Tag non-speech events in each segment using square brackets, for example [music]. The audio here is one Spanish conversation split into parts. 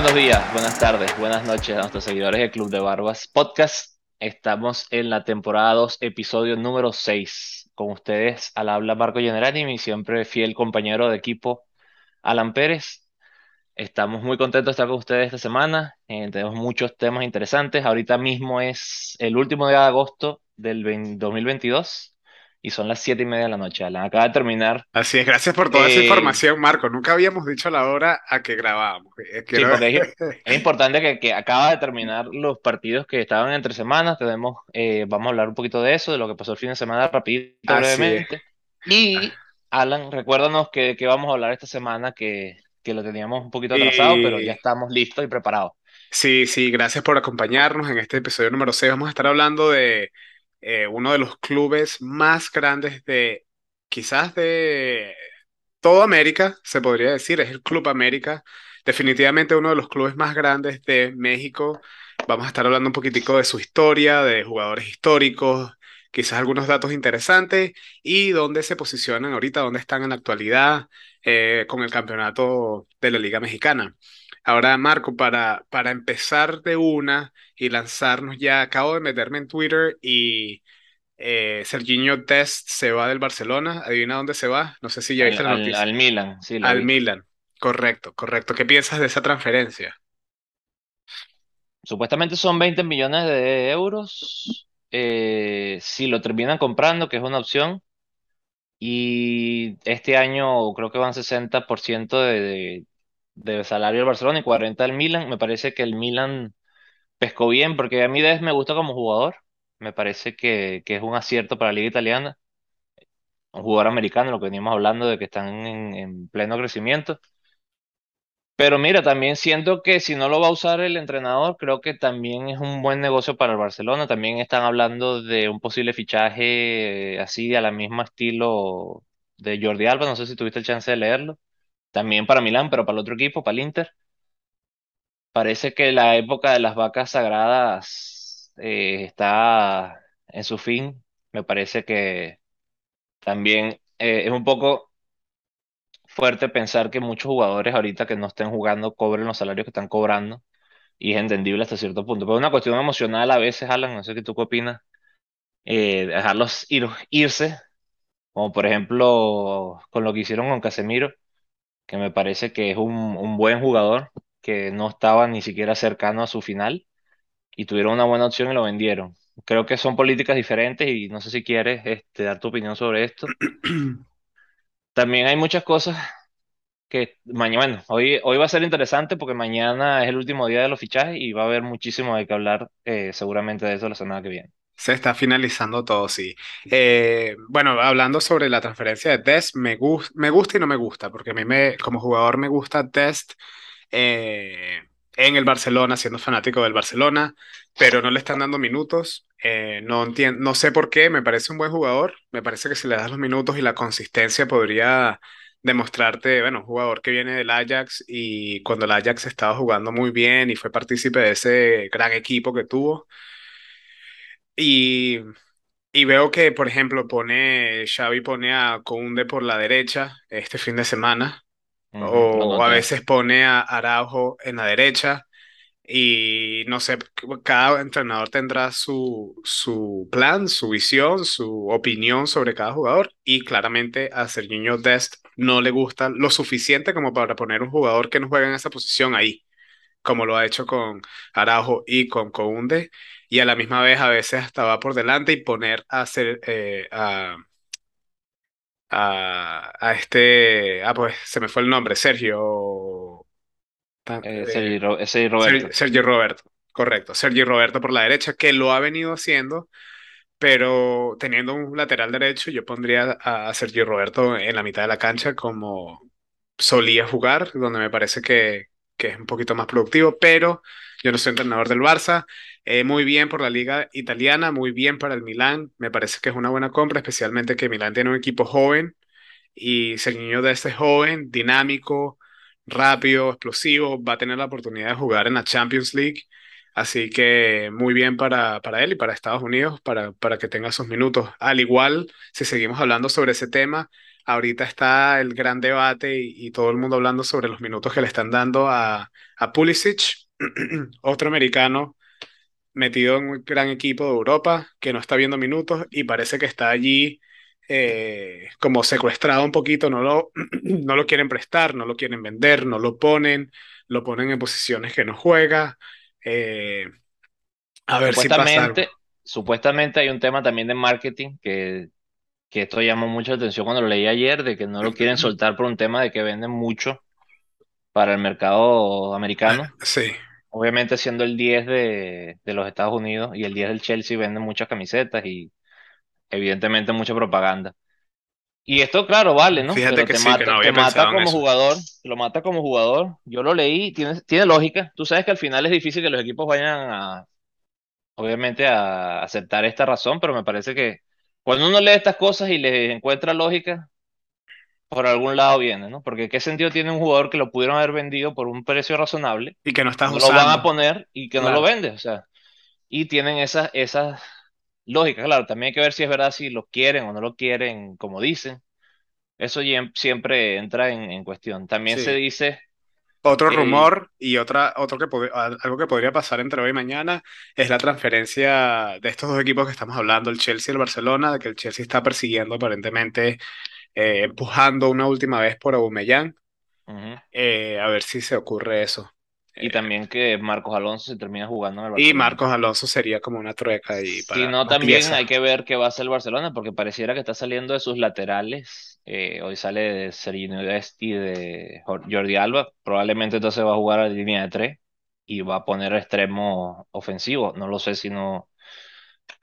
buenos días, buenas tardes, buenas noches a nuestros seguidores del Club de Barbas Podcast. Estamos en la temporada 2, episodio número 6. Con ustedes al habla Marco Generani, mi siempre fiel compañero de equipo Alan Pérez. Estamos muy contentos de estar con ustedes esta semana. Eh, tenemos muchos temas interesantes. Ahorita mismo es el último día de agosto del 20 2022 y son las siete y media de la noche. Alan acaba de terminar. Así es, gracias por toda esa Eh, información, Marco. Nunca habíamos dicho la hora a que grabábamos. Eh, Sí, es, es importante que, que acaba de terminar los partidos que estaban entre semanas. Tenemos, eh, vamos a hablar un poquito de eso, de lo que pasó el fin de semana, rapidito, Así es. brevemente. Y Alan, recuérdanos que, que vamos a hablar esta semana, que, que lo teníamos un poquito atrasado, pero ya Y estamos listos y preparados. sí, sí, gracias por acompañarnos en este episodio número 6. Vamos a estar hablando de eh, uno de los clubes más grandes de, quizás de toda América, se podría decir, es el Club América. Definitivamente uno de los clubes más grandes de México. Vamos a estar hablando un poquitico de su historia, de jugadores históricos, quizás algunos datos interesantes y dónde se posicionan ahorita, dónde están en la actualidad eh, con el campeonato de la Liga Mexicana. Ahora, Marco, para, para empezar de una y lanzarnos ya, acabo de meterme en Twitter y eh, Serginho Dest se va del Barcelona. ¿Adivina dónde se va? No sé si ya Al, viste la al, noticia. al Milan, sí, la Al vi. Milan. Correcto, correcto. ¿Qué piensas de esa transferencia? Supuestamente son 20 millones de euros. eh, si lo terminan comprando, que es una opción. Y este año creo que van 60% de, de, de salario del Barcelona y 40% del Milan. Me parece que el Milan pescó bien, porque a mí me gusta como jugador. Me parece que, que es un acierto para la liga italiana. Un jugador americano, lo que veníamos hablando de que están en, en pleno crecimiento. Pero mira, también siento que si no lo va a usar el entrenador, creo que también es un buen negocio para el Barcelona. También están hablando de un posible fichaje eh, así, a la misma estilo de Jordi Alba. No sé si tuviste el chance de leerlo. También para Milán, pero para el otro equipo, para el Inter. Parece que la época de las vacas sagradas eh, está en su fin. Me parece que también eh, es un poco fuerte pensar que muchos jugadores ahorita que no estén jugando cobren los salarios que están cobrando. Y es entendible hasta cierto punto. Pero es una cuestión emocional a veces, Alan, no sé qué tú qué opinas. eh, dejarlos ir, irse, como por ejemplo con lo que hicieron con Casemiro, que me parece que es un, un buen jugador, que no estaba ni siquiera cercano a su final y tuvieron una buena opción y lo vendieron. Creo que son políticas diferentes y no sé si quieres este, dar tu opinión sobre esto. [clears throat] También hay muchas cosas que mañana, bueno, hoy, hoy va a ser interesante porque mañana es el último día de los fichajes y va a haber muchísimo de qué hablar eh, seguramente de eso la semana que viene. Se está finalizando todo, sí. Eh, bueno, hablando sobre la transferencia de Dest, me, gus- me gusta y no me gusta, porque a mí me, como jugador me gusta Dest eh, en el Barcelona, siendo fanático del Barcelona, pero no le están dando minutos. Eh, no no sé por qué, me parece un buen jugador, me parece que si le das los minutos y la consistencia podría demostrarte, bueno, jugador que viene del Ajax y cuando el Ajax estaba jugando muy bien y fue partícipe de ese gran equipo que tuvo. Y y veo que, por ejemplo, pone, Xavi pone a Kounde por la derecha este fin de semana, lo o a veces pone a Araujo en la derecha, y no sé, cada entrenador tendrá su, su plan, su visión, su opinión sobre cada jugador, y claramente a Serginho Dest no le gusta lo suficiente como para poner un jugador que no juega en esa posición ahí, como lo ha hecho con Araujo y con Kounde y a la misma vez a veces hasta va por delante y poner a hacer eh, a, a, a este, ah pues se me fue el nombre, Sergio, ta- Eh, eh, Sergi, Ro- Sergi Ser- Roberto. Sergio Roberto, correcto, Sergio Roberto por la derecha, que lo ha venido haciendo, pero teniendo un lateral derecho, yo pondría a, a Sergio Roberto en la mitad de la cancha como solía jugar, donde me parece que, que es un poquito más productivo, pero yo no soy entrenador del Barça. Eh, muy bien por la liga italiana, muy bien para el Milán. Me parece que es una buena compra, especialmente que Milán tiene un equipo joven y Serginho de este joven, dinámico, rápido, explosivo, va a tener la oportunidad de jugar en la Champions League. Así que muy bien para, para él y para Estados Unidos, para, para que tenga sus minutos. Al igual, si seguimos hablando sobre ese tema, ahorita está el gran debate y, y todo el mundo hablando sobre los minutos que le están dando a, a Pulisic, [clears throat] otro americano metido en un gran equipo de Europa que no está viendo minutos y parece que está allí eh, como secuestrado un poquito, no lo, [clears throat] no lo quieren prestar, no lo quieren vender, no lo ponen, lo ponen en posiciones que no juega. Eh, a ver si pasa algo. Supuestamente, hay un tema también de marketing que, que esto llamó mucho la atención cuando lo leí ayer, de que no lo quieren [clears throat] soltar por un tema de que venden mucho para el mercado americano. Sí, Obviamente siendo el 10 de, de los Estados Unidos y el 10 del Chelsea venden muchas camisetas y evidentemente mucha propaganda. Y esto, claro, vale, ¿no? fíjate Pero que te sí, que mata, no te mata como eso. jugador, lo mata como jugador. Yo lo leí, tiene, tiene lógica. Tú sabes que al final es difícil que los equipos vayan a, obviamente, a aceptar esta razón, pero me parece que cuando uno lee estas cosas y le encuentra lógica, por algún lado viene, ¿no? Porque ¿qué sentido tiene un jugador que lo pudieron haber vendido por un precio razonable, Y que no estás no lo van a usando, poner y que no lo vendes? O sea, y tienen esas, esas lógicas, claro, también hay que ver si es verdad, si lo quieren o no lo quieren, como dicen. Eso siempre entra en, en cuestión. También se dice, Otro rumor y otra, otro que algo que podría pasar entre hoy y mañana es la transferencia de estos dos equipos que estamos hablando, el Chelsea y el Barcelona, de que el Chelsea está persiguiendo aparentemente, eh, empujando una última vez por Aubameyang, eh, a ver si se ocurre eso. y Eh, también que Marcos Alonso se termina jugando en el y Barcelona. Marcos Alonso sería como una trueca ahí Si para no, una también pieza. hay que ver qué va a hacer el Barcelona, porque pareciera que está saliendo de sus laterales. Eh, hoy sale de Serginho Dest y de Jor- Jordi Alba. Probablemente entonces va a jugar a la línea de tres y va a poner extremo ofensivo. No lo sé si no,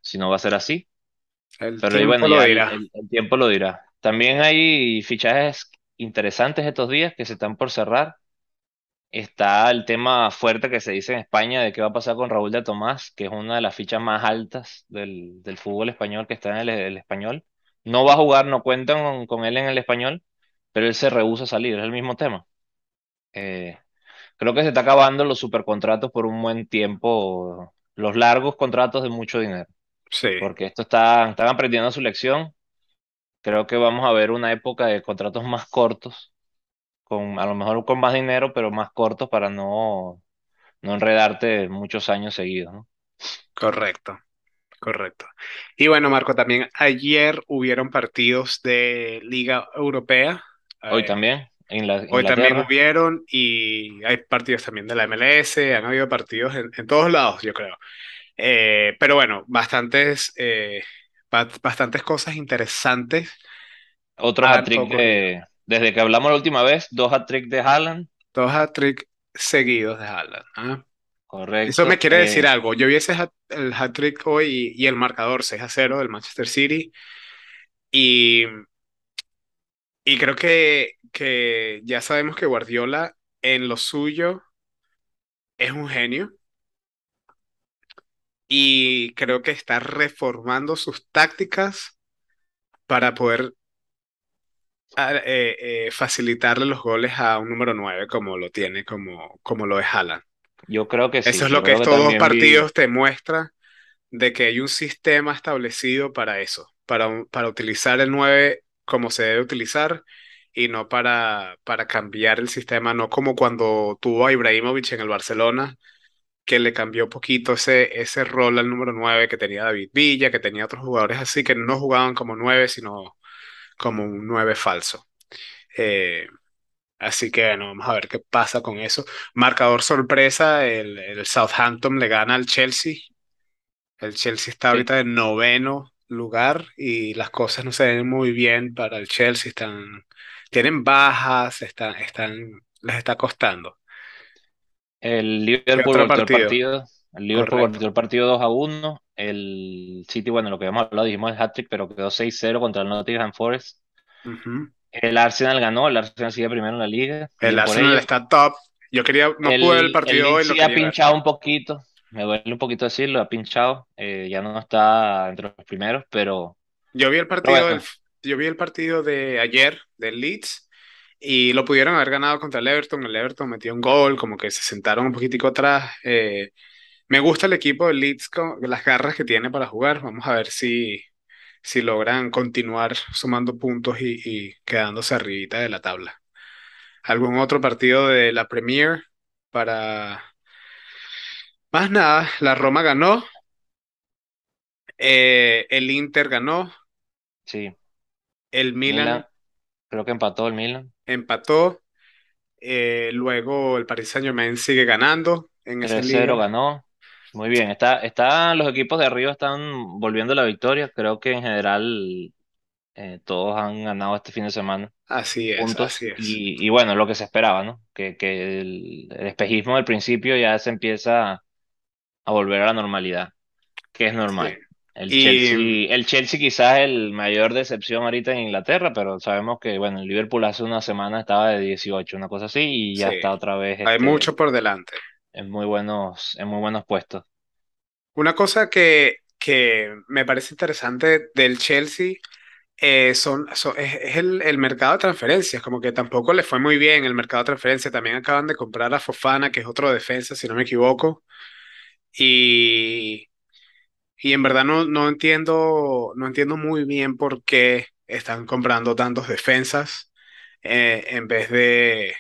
si no va a ser así. El Pero y tiempo bueno, lo el tiempo lo dirá. También hay fichajes interesantes estos días que se están por cerrar. Está el tema fuerte que se dice en España de qué va a pasar con Raúl de Tomás, que es una de las fichas más altas del, del fútbol español que está en el, el español. No va a jugar, no cuentan con, con él en el español, pero él se rehúsa a salir, es el mismo tema. Eh, creo que se está acabando los supercontratos por un buen tiempo, los largos contratos de mucho dinero, Sí, porque esto está, están aprendiendo su lección. Creo que vamos a ver una época de contratos más cortos, con, a lo mejor con más dinero, pero más cortos para no no enredarte muchos años seguidos, ¿no? correcto, correcto. Y bueno, Marco, también ayer hubieron partidos de Liga Europea. Hoy Eh, también, en la Hoy también hubieron y hay partidos también de la MLS, han habido partidos en, en todos lados, yo creo. Eh, pero bueno, bastantes, eh, bastantes cosas interesantes otro han hat-trick de, desde que hablamos la última vez, dos hat-trick de Haaland, Dos hat-trick seguidos de Haaland. ¿ah? Eso me correcto. quiere decir Eh, algo. Yo vi ese hat- el hat-trick hoy y, y el marcador 6 a cero del Manchester City y, y creo que, que ya sabemos que Guardiola en lo suyo es un genio. Y creo que está reformando sus tácticas para poder a- eh, eh, facilitarle los goles a un número 9 como lo tiene, como, como lo es Haaland. yo creo que Eso es lo que estos dos vi, partidos te muestran de que hay un sistema establecido para eso, para, para utilizar el 9 como se debe utilizar y no para, para cambiar el sistema, no como cuando tuvo a Ibrahimovic en el Barcelona que le cambió poquito ese, ese rol al número 9 que tenía David Villa, que tenía otros jugadores así que no jugaban como 9 sino como un 9 falso. Eh, así que bueno, vamos a ver qué pasa con eso. Marcador sorpresa, el, el Southampton le gana al Chelsea. El Chelsea está sí, ahorita en noveno lugar y las cosas no se ven muy bien para el Chelsea. Están, tienen bajas, están, están, les está costando. El ¿Qué Liverpool el partido? partido, el Liverpool Correcto. el partido 2 a uno el City, bueno, lo que hemos hablado, dijimos el hat-trick, pero quedó 6-0 contra el Nottingham Forest. Ujú. El Arsenal ganó, el Arsenal sigue primero en la liga, El Arsenal ellos. está top. Yo quería, no pude ver el El, el partido hoy, sí ha quería ver. pinchado un poquito, me duele un poquito decirlo, ha pinchado, eh, ya no está entre los primeros, pero, Yo vi el partido del, yo vi el partido de ayer del Leeds y lo pudieron haber ganado contra el Everton. El Everton metió un gol, como que se sentaron un poquitico atrás. Eh, me gusta el equipo del Leeds con las garras que tiene para jugar. Vamos a ver si, si logran continuar sumando puntos y, y quedándose arribita de la tabla. ¿Algún otro partido de la Premier para... Más nada, la Roma ganó, eh, el Inter ganó, Sí, el Milan, Milan creo que empató el Milan. Empató, eh, luego el Paris Saint-Germain sigue ganando en esa tres liga. cero ganó. Muy bien, está, están, los equipos de arriba están volviendo la victoria. Creo que en general eh, todos han ganado este fin de semana Así es, así es. Y, y bueno, lo que se esperaba, ¿no? Que, que el, el espejismo del principio ya se empieza a volver a la normalidad, que es Sí. El Y Chelsea, el Chelsea quizás es el mayor decepción ahorita en Inglaterra, pero sabemos que, bueno, el Liverpool hace una semana estaba de 18 una cosa así, y ya sí, está otra vez hay este, mucho por delante. en muy buenos, en muy buenos puestos. Una cosa que, que me parece interesante del Chelsea eh, son, son- es, es el, el mercado de transferencias, como que tampoco le fue muy bien el mercado de transferencias. También acaban de comprar a Fofana, que es otro defensa, si no me equivoco. Y, y en verdad no, no entiendo, no entiendo muy bien por qué están comprando tantos defensas eh, en vez de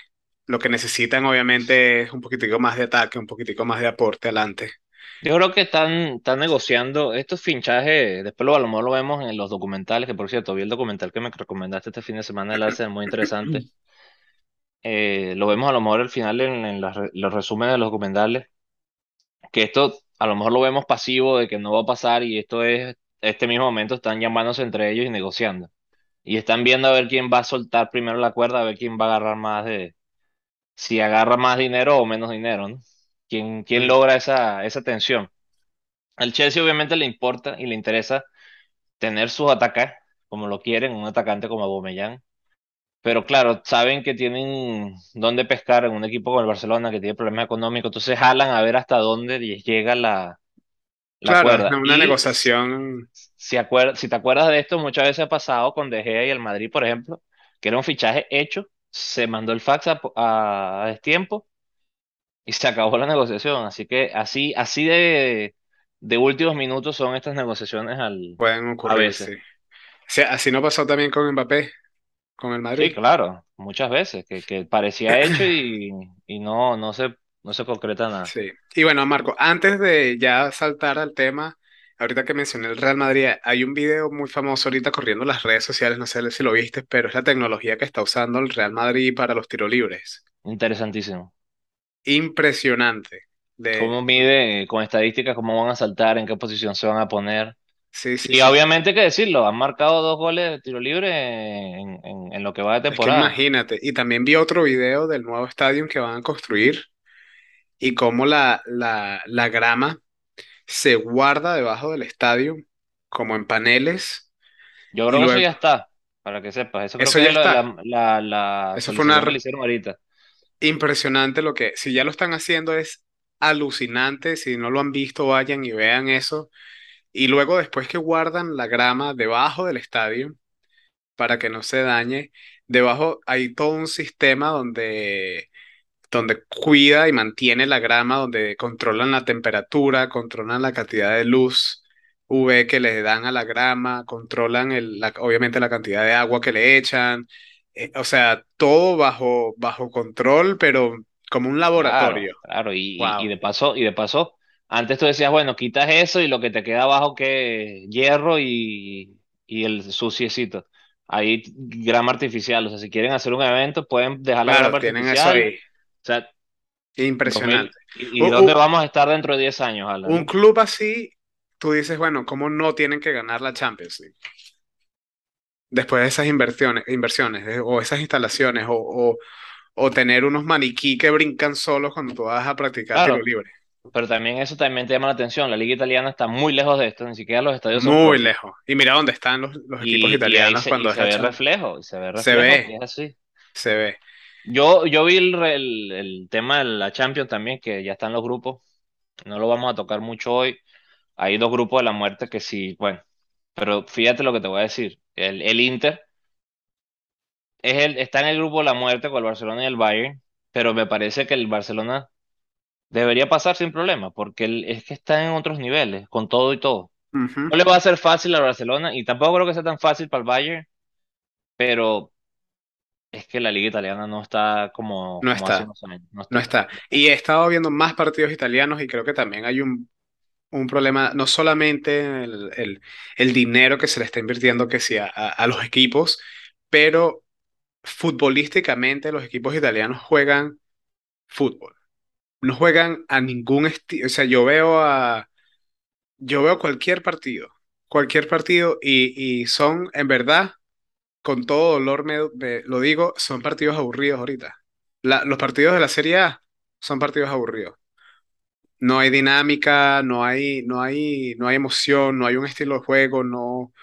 lo que necesitan, obviamente, es un poquitico más de ataque, un poquitico más de aporte adelante. Yo creo que están, están negociando estos finchajes, después lo, a lo mejor lo vemos en los documentales, que por cierto, vi el documental que me recomendaste este fin de semana del Arsenal, muy interesante. Eh, lo vemos a lo mejor al final en, en re- los resúmenes de los documentales, que esto a lo mejor lo vemos pasivo de que no va a pasar y esto es, este mismo momento están llamándose entre ellos y negociando. Y están viendo a ver quién va a soltar primero la cuerda, a ver quién va a agarrar más de, si agarra más dinero o menos dinero, ¿no? ¿Quién, quién Mm. logra esa, esa tensión? Al Chelsea obviamente le importa y le interesa tener sus atacantes como lo quieren, un atacante como Aubameyang. Pero claro, saben que tienen dónde pescar en un equipo como el Barcelona que tiene problemas económicos, entonces jalan a ver hasta dónde les llega la, la Claro, cuerda. una Y negociación, si, acuer- si te acuerdas de esto, muchas veces ha pasado con De Gea y el Madrid, por ejemplo, que era un fichaje hecho, se mandó el fax a, a, a destiempo y se acabó la negociación. Así que así, así de, de últimos minutos son estas negociaciones al, pueden a ocurrir, veces. sí. O sea, así no pasó también con Mbappé, con el Sí, Madrid. claro, muchas veces, que, que parecía [coughs] hecho y, y no, no se, no se concreta nada. Sí. Y bueno, Marco, antes de ya saltar al tema, ahorita que mencioné el Real Madrid, hay un video muy famoso ahorita corriendo en las redes sociales, no sé si lo viste, pero es la tecnología que está usando el Real Madrid para los tiros libres. Interesantísimo. Impresionante. De, ¿Cómo mide con estadísticas cómo van a saltar, en qué posición se van a poner? Sí, sí, Y sí. obviamente hay que decirlo, han marcado dos goles de tiro libre en, en, en lo que va de Es que temporada. imagínate. Y también vi otro video del nuevo estadio que van a construir y cómo la, la, la grama se guarda debajo del estadio, como en paneles, Yo creo que eso ya está, para que sepas. Eso creo eso que ya es está. la, la, Eso fue una ahorita. impresionante lo que, si ya lo están haciendo es alucinante, si no lo han visto, vayan y vean eso. Y luego después que guardan la grama debajo del estadio para que no se dañe, debajo hay todo un sistema donde donde cuida y mantiene la grama, donde controlan la temperatura, controlan la cantidad de luz UV que le dan a la grama, controlan el, la- obviamente la cantidad de agua que le echan, eh, o sea, todo bajo, bajo control, pero como un laboratorio. claro, y, y, de paso, y de paso, antes tú decías, bueno, quitas eso y lo que te queda abajo que hierro y, y el suciecito. Ahí grama artificial, o sea, si quieren hacer un evento, pueden dejar la claro, grama tienen eso artificial. ahí, O sea, 2000, impresionante. ¿y, dónde vamos a estar dentro de 10 años, Alan, un club así, tú dices, bueno, ¿cómo no tienen que ganar la Champions League? Después de esas inversiones, inversiones o esas instalaciones, o, o o tener unos maniquí que brincan solos cuando tú vas a practicar tiro libre. Pero también eso también te llama la atención. La liga italiana está muy lejos de esto, ni siquiera los estadios son Muy lejos. Y mira dónde están los, los equipos Y, y italianos se, y cuando es se ve reflejo, y se ve Se reflejo ve, que es así. se ve. Yo, yo vi el, el, el tema de la Champions también, que ya están los grupos. No lo vamos a tocar mucho hoy. Hay dos grupos de la muerte que sí, bueno, pero fíjate lo que te voy a decir. El, el Inter es el, está en el grupo de la muerte con el Barcelona y el Bayern, pero me parece que el Barcelona debería pasar sin problema, porque el- es que está en otros niveles, con todo y todo. No le va a ser fácil a Barcelona y tampoco creo que sea tan fácil para el Bayern, pero es que la liga italiana no está como, No como hace está, unos años. No no está. Y he estado viendo más partidos italianos y creo que también hay un, un problema, no solamente el, el- el dinero que se le está invirtiendo que sí a- a los equipos, pero futbolísticamente los equipos italianos juegan fútbol. No juegan a ningún estilo. O sea, yo veo a, yo veo cualquier partido, cualquier partido y, y son, en verdad, con todo dolor me, me- lo digo, son partidos aburridos ahorita. La- los partidos de la Serie A son partidos aburridos. No hay dinámica, no hay, no hay, no hay emoción, no hay un estilo de juego, no,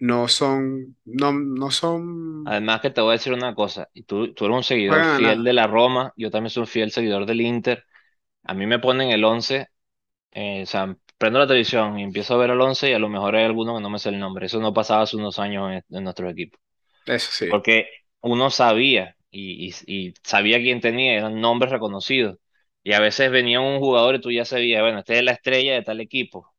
no son, no, no son, Además que te voy a decir una cosa, y tú, tú eres un seguidor a fiel nada. de la Roma, yo también soy un fiel seguidor del Inter. A mí me ponen el 11, eh, o sea, prendo la televisión y empiezo a ver el 11 y a lo mejor hay alguno que no me sé el nombre. Eso no pasaba hace unos años en, en nuestro equipo. Eso sí, Porque uno sabía y, y- y sabía quién tenía, eran nombres reconocidos. Y a veces venía un jugador y tú ya sabías, bueno, este es la estrella de tal equipo.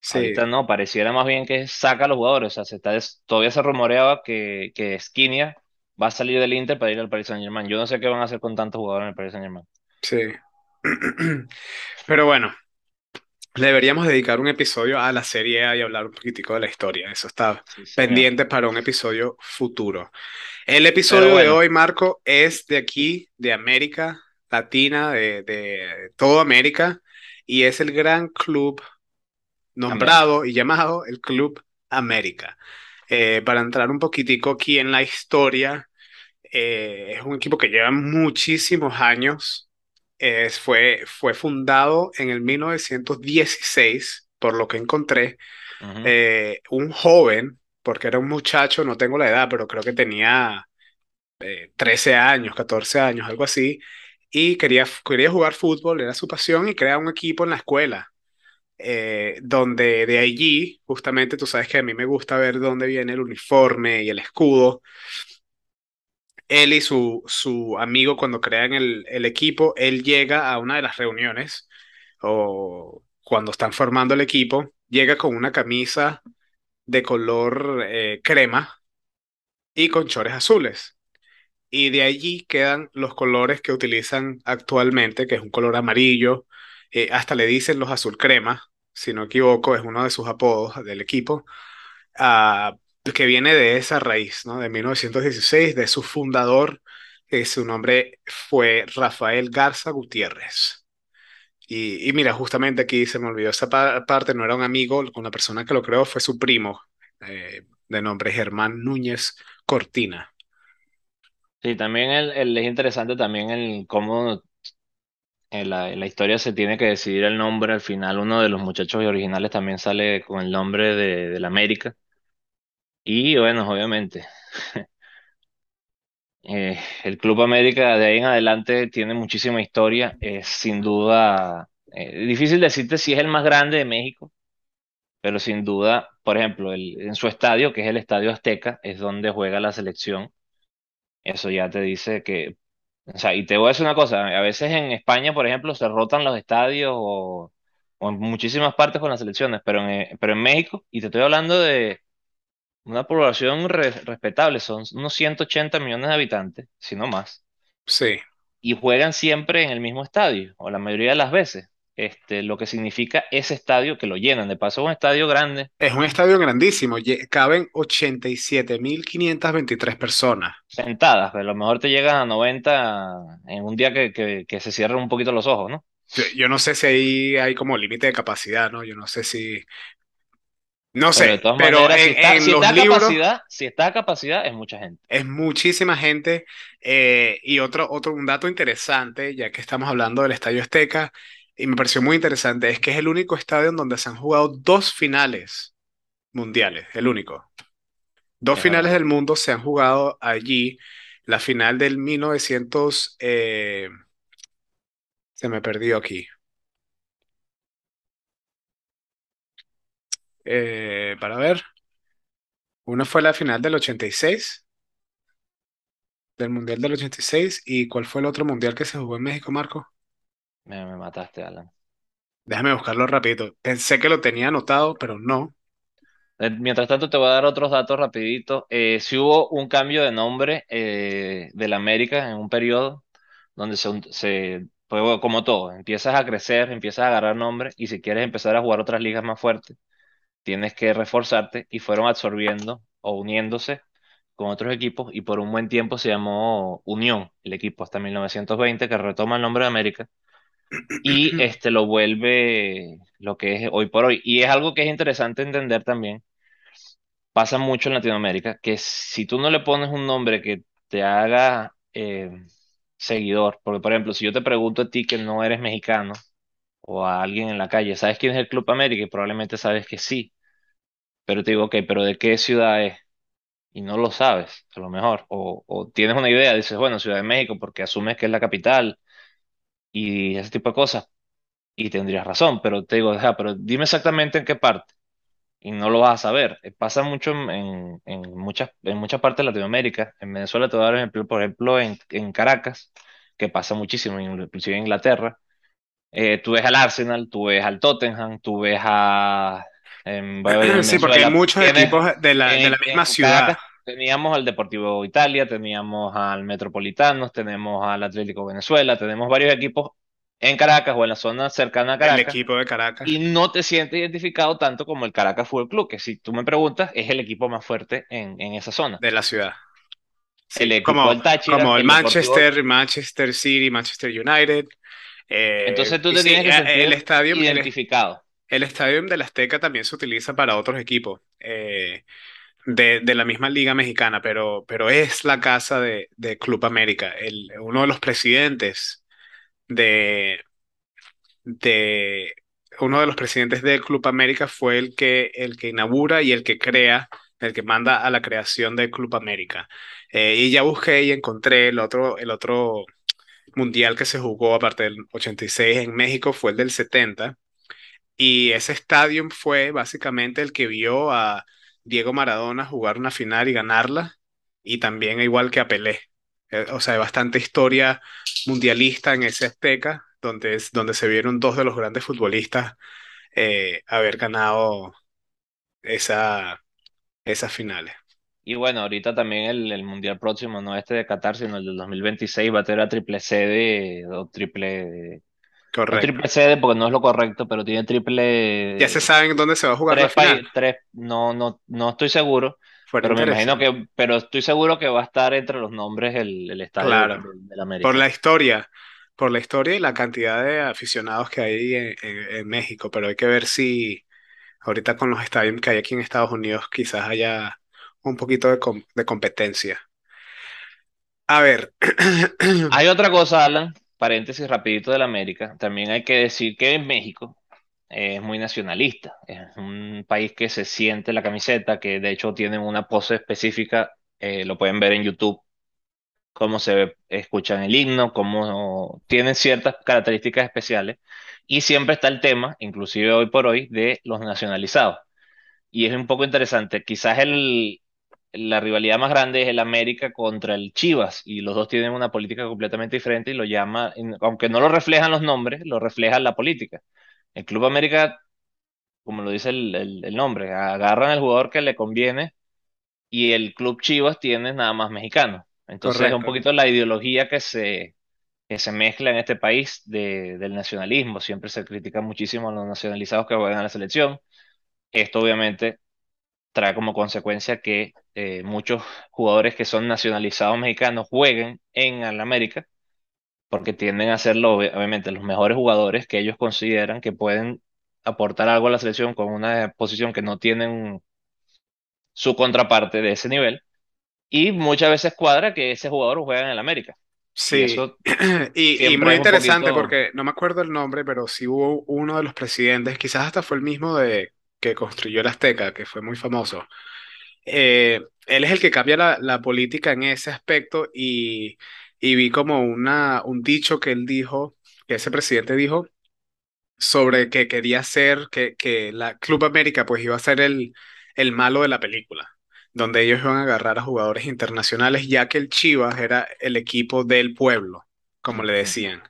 sí, Ahorita no, pareciera más bien que saca a los jugadores. O sea, se está des- todavía se rumoreaba que, que Skriniar va a salir del Inter para ir al Paris Saint-Germain. Yo no sé qué van a hacer con tantos jugadores en el Paris Saint-Germain. sí. [clears throat] Pero bueno, le deberíamos dedicar un episodio a la Serie A y hablar un poquitico de la historia. Eso está Sí, pendiente para un episodio futuro. El episodio de hoy, Marco, es de aquí, de América Latina, de, de toda América, y es el gran club América. nombrado y llamado el Club América. Eh, para entrar un poquitico aquí en la historia, eh, es un equipo que lleva muchísimos años. Es- fue, fue fundado en el 1916, por lo que encontré. Eh, un joven, porque era un muchacho, no tengo la edad, pero creo que tenía eh, 13 años, 14 años, algo así, y quería, quería jugar fútbol, era su pasión, y crea un equipo en la escuela. eh, donde de allí, justamente tú sabes que a mí me gusta ver dónde viene el uniforme y el escudo, él y su, su amigo cuando crean el, el equipo, él llega a una de las reuniones o cuando están formando el equipo, llega con una camisa de color eh, crema y con chores azules. Y de allí quedan los colores que utilizan actualmente, que es un color amarillo, eh, hasta le dicen los azul crema, si no equivoco, es uno de sus apodos del equipo que viene de esa raíz, ¿no? De 1916, de su fundador, que su nombre fue Rafael Garza Gutiérrez. Y, mira, justamente aquí se me olvidó esa pa- parte, no era un amigo, con la persona que lo creó fue su primo, eh, de nombre Germán Núñez Cortina. Sí, también el, es interesante también el cómo en la, en la historia se tiene que decidir el nombre. Al final, uno de los muchachos originales también sale con el nombre de, del América. Y bueno, obviamente, [laughs] eh, el Club América de ahí en adelante tiene muchísima historia. Es sin duda eh, difícil decirte si es el más grande de México, pero sin duda, por ejemplo, el- en su estadio, que es el Estadio Azteca, es donde juega la selección. Eso ya te dice que, o sea, y te voy a decir una cosa, a veces en España, por ejemplo, se rotan los estadios o, o en muchísimas partes con las selecciones, pero en, pero en México, y te estoy hablando de una población re- respetable, son unos 180 millones de habitantes, si no más, Sí, y juegan siempre en el mismo estadio, o la mayoría de las veces, este, lo que significa ese estadio que lo llenan, de paso es un estadio grande, es un estadio grandísimo, caben 87.523 personas. sentadas, pero a lo mejor te llegan a 90 en un día que, que, que se cierran un poquito los ojos, ¿no? Yo, yo no sé si ahí hay como límite de capacidad, ¿no? Yo no sé si, no Pero de sé, todas pero maneras, si en, está, en si los está a libros capacidad, si está a capacidad, es mucha gente. es muchísima gente. eh, y otro, otro, un dato interesante, ya que estamos hablando del Estadio Azteca, y me pareció muy interesante, es que es el único estadio en donde se han jugado dos finales mundiales, el único. Dos Es finales verdad. del mundo se han jugado allí. La final del 1900, eh, se me perdió aquí. Eh, para ver, una fue la final del 86, del Mundial del 86, y ¿cuál fue el otro mundial que se jugó en México, Marco? Me, me mataste, Alan. Déjame buscarlo rápido. Pensé que lo tenía anotado, pero no. Eh, Mientras tanto, te voy a dar otros datos rapidito. Eh, si hubo un cambio de nombre eh, del América en un periodo donde se, se como todo, empiezas a crecer, empiezas a agarrar nombre y si quieres empezar a jugar otras ligas más fuertes, tienes que reforzarte y fueron absorbiendo o uniéndose con otros equipos y por un buen tiempo se llamó Unión, el equipo hasta 1920 que retoma el nombre de América y [clears throat] este lo vuelve lo que es hoy por hoy. Y es algo que es interesante entender también pasa mucho en Latinoamérica, que si tú no le pones un nombre que te haga eh, seguidor, porque por ejemplo, si yo te pregunto a ti que no eres mexicano o a alguien en la calle, ¿sabes quién es el Club América? Y probablemente sabes que sí, pero te digo, ok, pero ¿de qué ciudad es? Y no lo sabes, a lo mejor, o, o tienes una idea, dices, bueno, Ciudad de México, porque asumes que es la capital y ese tipo de cosas, y tendrías razón, pero te digo, "Ajá, pero dime exactamente en qué parte. y no lo vas a saber. Eh, Pasa mucho en, en, muchas, en muchas partes de Latinoamérica. En Venezuela te voy a ejemplo, por ejemplo, en, en Caracas, que pasa muchísimo, inclusive en Inglaterra. Eh, tú ves al Arsenal, tú ves al Tottenham, tú ves a... En, [clears throat] Sí, porque hay muchos tienes equipos de la, de la en, misma ciudad teníamos al Deportivo Italia, teníamos al Metropolitanos, tenemos al Atlético Venezuela, tenemos varios equipos en Caracas o en la zona cercana a Caracas equipo de Caracas, y no te sientes identificado tanto como el Caracas Fútbol Club, que si tú me preguntas, es el equipo más fuerte en, en esa zona. de la ciudad. El Sí, equipo como, del Táchira, como el el Deportivo. Manchester, Manchester City, Manchester United. eh, Entonces tú te sí, tienes que eh, el sentir estadio, el, identificado. El estadio del Azteca también se utiliza para otros equipos eh, de, de la misma Liga Mexicana, pero, pero es la casa de, de Club América. El, uno de los presidentes de, de uno de los presidentes del Club América fue el que, el que inaugura y el que crea, el que manda a la creación del Club América. Eh, y ya busqué y encontré el otro, el otro mundial que se jugó aparte del 86 en México fue el del 70 y ese estadio fue básicamente el que vio a Diego Maradona jugar una final y ganarla y también igual que a Pelé. Eh, o sea, hay bastante historia mundialista en ese Azteca, donde, es, donde se vieron dos de los grandes futbolistas eh, haber ganado esa, esas finales. Y bueno, ahorita también el, el Mundial próximo, no este de Qatar, sino el del 2026, va a tener a triple sede o triple, no Correcto. triple sede porque no es lo correcto, pero tiene Ya se triple, saben dónde se va a jugar la tres final. países, tres, no, no, no estoy seguro, pero me imagino que, pero estoy seguro que va a estar entre los nombres el, el estadio Claro. del, del Por América. la historia, por la historia y la cantidad de aficionados que hay en, en- en México, pero hay que ver si ahorita con los estadios que hay aquí en Estados Unidos quizás haya un poquito de, com- de competencia. A ver, [clears throat] Hay otra cosa, Alan, paréntesis rapidito del América. También hay que decir que en México es muy nacionalista. Es un país que se siente la camiseta, que de hecho tienen una pose específica. eh, lo pueden ver en YouTube, cómo se escuchan el himno, cómo tienen ciertas características especiales. Y siempre está el tema, inclusive hoy por hoy, de los nacionalizados. Y es un poco interesante. Quizás el, la rivalidad más grande es el América contra el Chivas y los dos tienen una política completamente diferente y lo llama, aunque no lo reflejan los nombres, lo refleja la política. El Club América, como lo dice el, el- el nombre, agarran al jugador que le conviene y el Club Chivas tiene nada más mexicanos. Entonces es un correcto. poquito la ideología que se, que se mezcla en este país de- del nacionalismo. Siempre se critica muchísimo a los nacionalizados que juegan a la selección. Esto obviamente trae como consecuencia que eh, muchos jugadores que son nacionalizados mexicanos jueguen en el América, porque tienden a ser obviamente los mejores jugadores que ellos consideran que pueden aportar algo a la selección con una posición que no tienen su contraparte de ese nivel. Y muchas veces cuadra que ese jugador juega en el América. Y Sí, eso [clears throat] y, muy interesante poquito... porque no me acuerdo el nombre, pero sí hubo uno de los presidentes, quizás hasta fue el mismo de que construyó el Azteca, que fue muy famoso. Eh, él es el que cambia la, la política en ese aspecto y, y vi como una, un dicho que él dijo, que ese presidente dijo, sobre que quería ser, que, que la Club América pues iba a ser el, el malo de la película, donde ellos iban a agarrar a jugadores internacionales, ya que el Chivas era el equipo del pueblo, como le decían.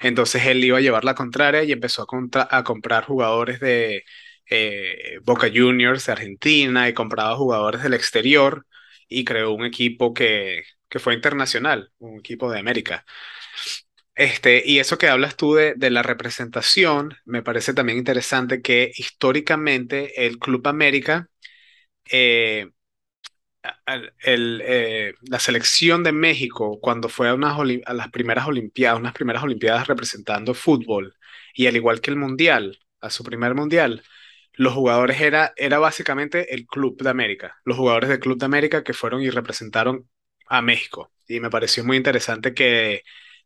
Entonces él iba a llevar la contraria y empezó a, contra- a comprar jugadores de, eh, Boca Juniors de Argentina y compraba jugadores del exterior y creó un equipo que, que fue internacional, un equipo de América. Este, y eso que hablas tú de, de, la representación, me parece también interesante que históricamente el Club América, eh, el, eh, la selección de México, cuando fue a, unas a las primeras Olimpiadas, unas primeras Olimpiadas representando fútbol, y al igual que el Mundial, a su primer Mundial, los jugadores era, era básicamente el Club de América, los jugadores del Club de América que fueron y representaron a México. Y me pareció muy interesante que,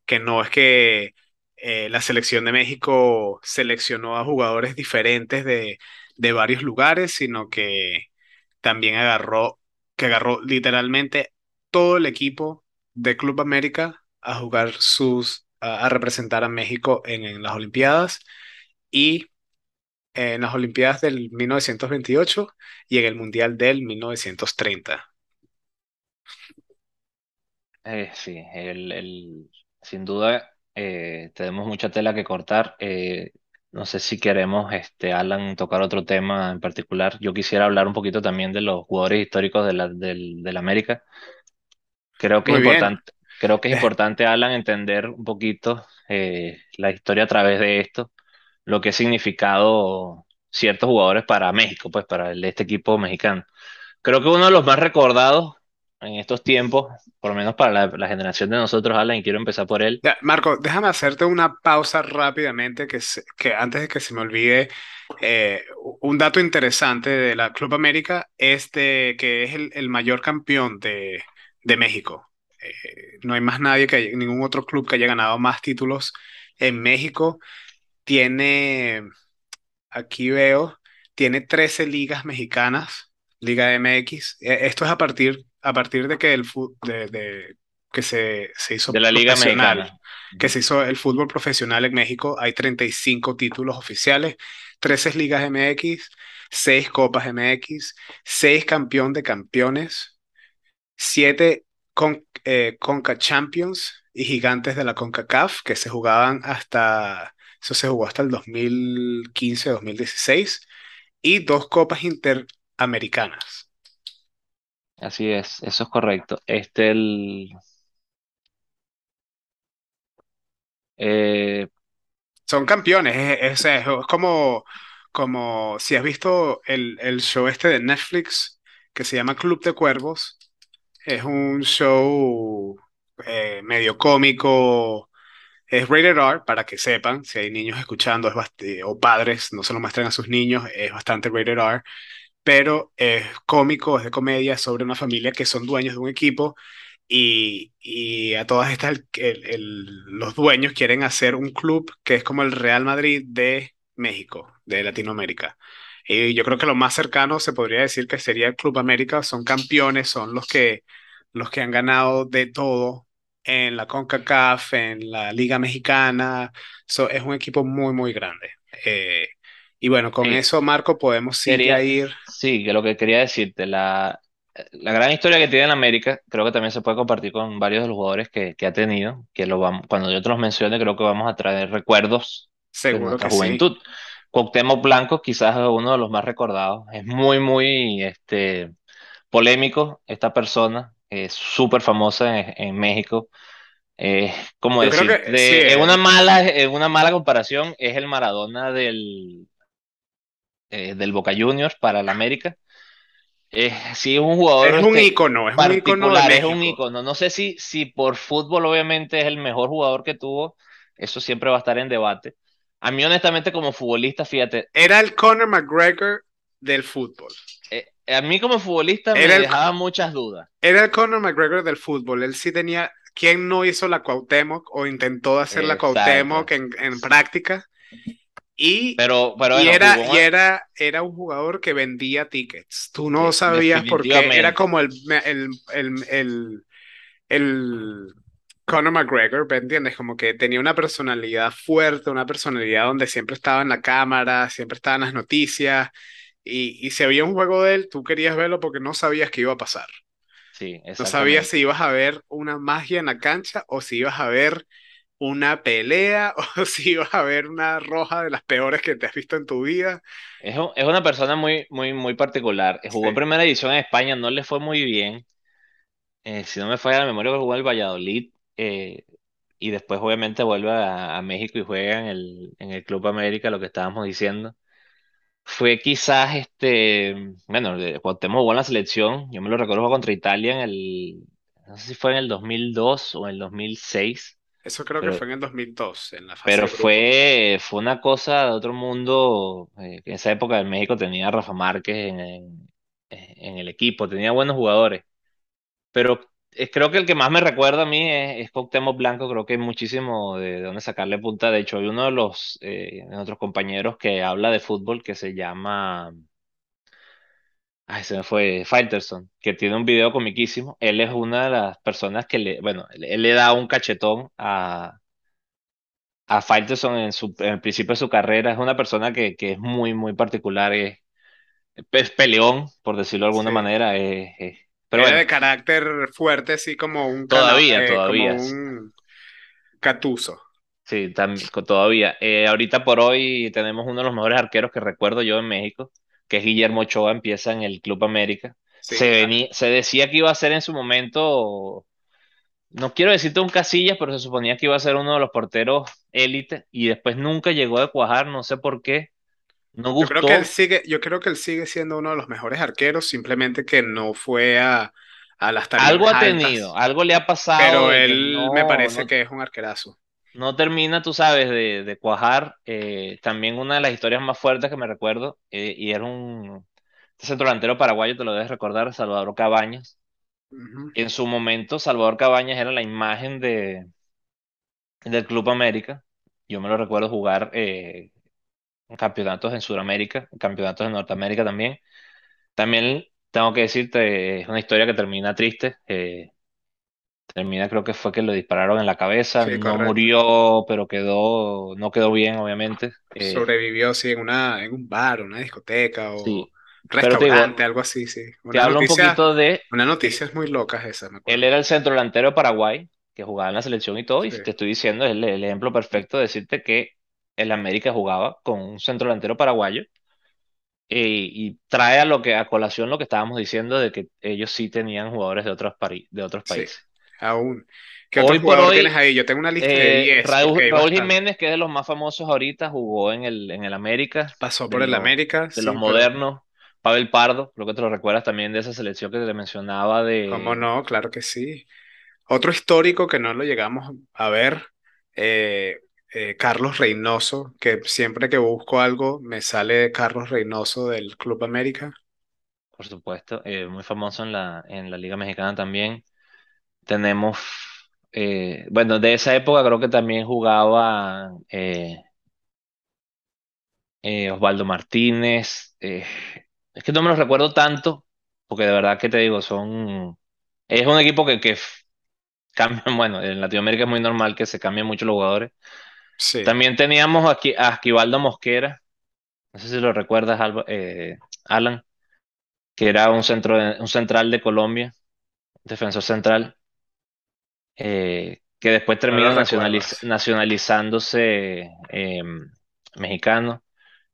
que no es que eh, la selección de México seleccionó a jugadores diferentes de, de varios lugares, sino que también agarró, que agarró literalmente todo el equipo de Club América a jugar sus, a, representar a México en, en las Olimpiadas y en las Olimpiadas del 1928 y en el Mundial del 1930. Eh, sí, el, el, sin duda eh, tenemos mucha tela que cortar. Eh, no sé si queremos, este, Alan, tocar otro tema en particular. Yo quisiera hablar un poquito también de los jugadores históricos de la, del, del América. Creo que es bien. importante, creo que es importante, Alan, entender un poquito eh, la historia a través de esto, lo que ha significado ciertos jugadores para México, pues para este equipo mexicano. Creo que uno de los más recordados en estos tiempos, por lo menos para la, generación de nosotros, Alan, quiero empezar por él, Marco, déjame hacerte una pausa rápidamente que, se- que antes de que se me olvide, eh, un dato interesante de la Club América es de que es el, mayor campeón de, de México. Eh, no hay más nadie que ningún otro club que haya ganado más títulos en México. Tiene Aquí veo, tiene 13 ligas mexicanas, Liga MX. Eh, Esto es a partir, a partir de que, el, de, de- que se, se hizo de la Liga profesional, Mexicana. que se hizo el fútbol profesional en México. Hay 35 títulos oficiales, 13 ligas MX, 6 copas MX, 6 campeón de campeones, 7 con, eh, Conca Champions y gigantes de la CONCACAF que se jugaban hasta, eso se jugó hasta el 2015-2016 y dos copas interamericanas. Así es, eso es correcto. Este, el, eh, Son campeones, es, es- es como, como si has visto el, el show este de Netflix que se llama Club de Cuervos, es un show eh, medio cómico, es rated R, para que sepan, si hay niños escuchando es eh, o padres, no se lo muestran a sus niños, es bastante rated R, pero es cómico, es de comedia, sobre una familia que son dueños de un equipo y, y a todas estas el- el- el- los dueños quieren hacer un club que es como el Real Madrid de México, de Latinoamérica. Y yo creo que lo más cercano se podría decir que sería el Club América, son campeones, son los que, los que han ganado de todo en la CONCACAF, en la Liga Mexicana, So, es un equipo muy, muy grande. Eh, y bueno, con eso, Marco, podemos quería, ir sí, que lo que quería decirte, la, la gran historia que tiene en América, creo que también se puede compartir con varios de los jugadores que, que ha tenido, que lo vamos, cuando yo te los mencione, creo que vamos a traer recuerdos de Seguro nuestra que sí. juventud. Cuauhtémoc Blanco quizás es uno de los más recordados, es muy, muy, este, polémico esta persona, es súper famosa en, en México. Es como Yo decir, que sí, de, en una eh, mala, en una mala comparación, es el Maradona del, eh, del Boca Juniors para el América. Eh, sí, es un jugador es un este, ícono, es un ícono es un ícono. No sé si, si por fútbol obviamente es el mejor jugador que tuvo, eso siempre va a estar en debate. A mí honestamente como futbolista, fíjate, Era el Conor McGregor del fútbol. eh, a mí como futbolista me Era el, dejaba muchas dudas. era el Conor McGregor del fútbol. Él sí tenía. ¿Quién no hizo la Cuauhtémoc o intentó hacer la Cuauhtémoc en, en práctica? Y, Pero, pero y bueno, era, jugó y era, era un jugador que vendía tickets. Tú no sí, sabías por qué. Era como el, el, el, el, el Conor McGregor, ¿me entiendes? Como que tenía una personalidad fuerte, una personalidad donde siempre estaba en la cámara, siempre estaba en las noticias. Y, y si había un juego de él, tú querías verlo porque no sabías qué iba a pasar. Sí, No sabías si ibas a ver una magia en la cancha o si ibas a ver una pelea [laughs] o si ibas a ver una roja de las peores que te has visto en tu vida. Es, un- es una persona muy, muy, muy particular. Jugó en Sí, primera división en España, no le fue muy bien. Eh, si no me falla la memoria, jugó en el Valladolid. eh, y después, obviamente, vuelve a, a México y juega en el, en el Club América, lo que estábamos diciendo. Fue quizás este. Bueno, de- Cuauhtémoc jugó en la selección. Yo me lo recuerdo contra Italia en el. No sé si fue en el 2002 o en el 2006. eso creo que fue en el 2002, en la fase Pero fue, fue una cosa de otro mundo. eh, en esa época en México tenía a Rafa Márquez en, en- en el equipo, tenía buenos jugadores. Pero creo que el que más me recuerda a mí es, es Cuauhtémoc Blanco. Creo que hay muchísimo de, de dónde sacarle punta. De hecho, hay uno de los eh, de nuestros compañeros que habla de fútbol que se llama. Ay, se me fue, Faitelson, que tiene un video comiquísimo. Él es una de las personas que le, bueno, él, le da un cachetón a a Faitelson en, su, en el principio de su carrera. Es una persona que, que es muy, muy particular. Es, es peleón, por decirlo de alguna Sí. manera. es- es- pero Era bueno, de carácter fuerte, así como un cana, todavía, eh, como todavía. un catuso. Sí, tam- co- todavía. Eh, ahorita por hoy tenemos uno de los mejores arqueros que recuerdo yo en México, que es Guillermo Ochoa, empieza en el Club América. Sí, Se claro. venía, se decía que iba a ser en su momento, no quiero decirte un Casillas, pero se suponía que iba a ser uno de los porteros élite y después nunca llegó a cuajar, no sé por qué, no Yo creo que él sigue, yo creo que él sigue siendo uno de los mejores arqueros, simplemente que no fue a, a las tarimas Algo ha tenido, algo le ha pasado pero él me no, parece no, que es un arquerazo. no termina, tú sabes, de, de cuajar. Eh, también una de las historias más fuertes que me recuerdo, eh, y era un este centro delantero paraguayo, te lo debes recordar, Salvador Cabañas. En su momento, Salvador Cabañas era la imagen de, del Club América. Yo me lo recuerdo jugar eh, campeonatos en Sudamérica, campeonatos en Norteamérica también. También tengo que decirte, es una historia que termina triste. eh, Termina, creo que fue que lo dispararon en la cabeza, Sí, no correcto. murió, pero quedó, no quedó bien, obviamente. Eh, Sobrevivió, sí, en una, en un bar, una discoteca o sí, te digo, restaurante, algo así, sí. te Una hablo un poquito de una noticia es muy loca esa, me él era el centro delantero de Paraguay, que jugaba en la selección y todo, y Sí, te estoy diciendo, es el, el ejemplo perfecto de decirte que el América jugaba con un centro delantero paraguayo, eh, y trae a lo que, a colación lo que estábamos diciendo de que ellos sí tenían jugadores de otros, de otros sí, países. aún. ¿Qué otro Hoy por jugador tienes hoy, ahí? Yo tengo una lista de Eh, 10 porque Raúl. Jiménez, que es de los más famosos ahorita, jugó en el, en el América, Pasó por el los, América, de los sí, pero modernos. Pavel Pardo, creo que te lo recuerdas también de esa selección que te mencionaba ¿cómo de, no? Claro que sí. Otro histórico que no lo llegamos a ver, eh, eh, Carlos Reynoso, que siempre que busco algo me sale Carlos Reynoso del Club América. por supuesto, eh, muy famoso en la, en la Liga Mexicana también. Tenemos, eh, bueno, de esa época creo que también jugaba Osvaldo Martínez. es que no me los recuerdo tanto, porque de verdad que te digo, son, es un equipo que, que cambian, [laughs] bueno, en Latinoamérica es muy normal que se cambien mucho los jugadores. Sí, También teníamos aquí a Esquivaldo Mosquera, no sé si lo recuerdas, Alba- eh, Alan, que era un centro de- un central de Colombia, defensor central, eh, que después no nacionaliz- recuerdas. nacionalizándose eh, mexicano.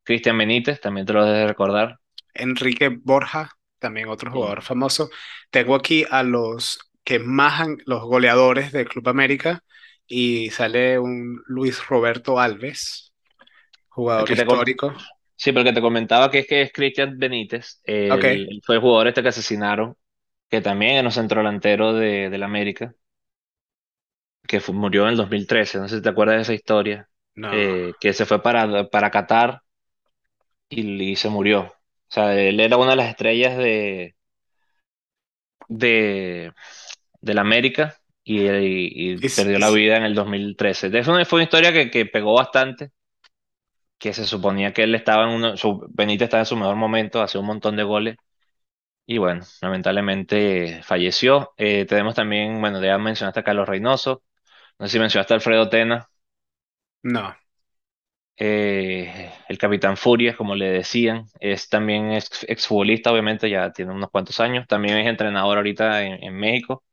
Cristian Benítez, también te lo debes recordar. Enrique Borja, también otro Sí. jugador famoso. Tengo aquí a los que más han, los goleadores del Club América y sale un Luis Roberto Alves, jugador histórico. sí, pero que te comentaba que es que es Cristian Benítez, el, el- fue el jugador este que asesinaron, que también era un centro delantero de, del América. que murió en el 2013, no sé si te acuerdas de esa historia, no. eh, que se fue para, para Qatar y, y se murió. O sea, él era una de las estrellas de, de, del América y, perdió la vida en el 2013. De eso fue una historia que, que pegó bastante, que se suponía que él estaba en uno, su, Benítez estaba en su mejor momento, hacía un montón de goles. Y bueno, lamentablemente falleció. Eh, tenemos también, bueno, ya mencionaste a Carlos Reynoso, no sé si mencionaste a Alfredo Tena, no. Eh, el Capitán Furia, como le decían, es también ex, exfutbolista, obviamente, ya tiene unos cuantos años. También es entrenador ahorita en, en México.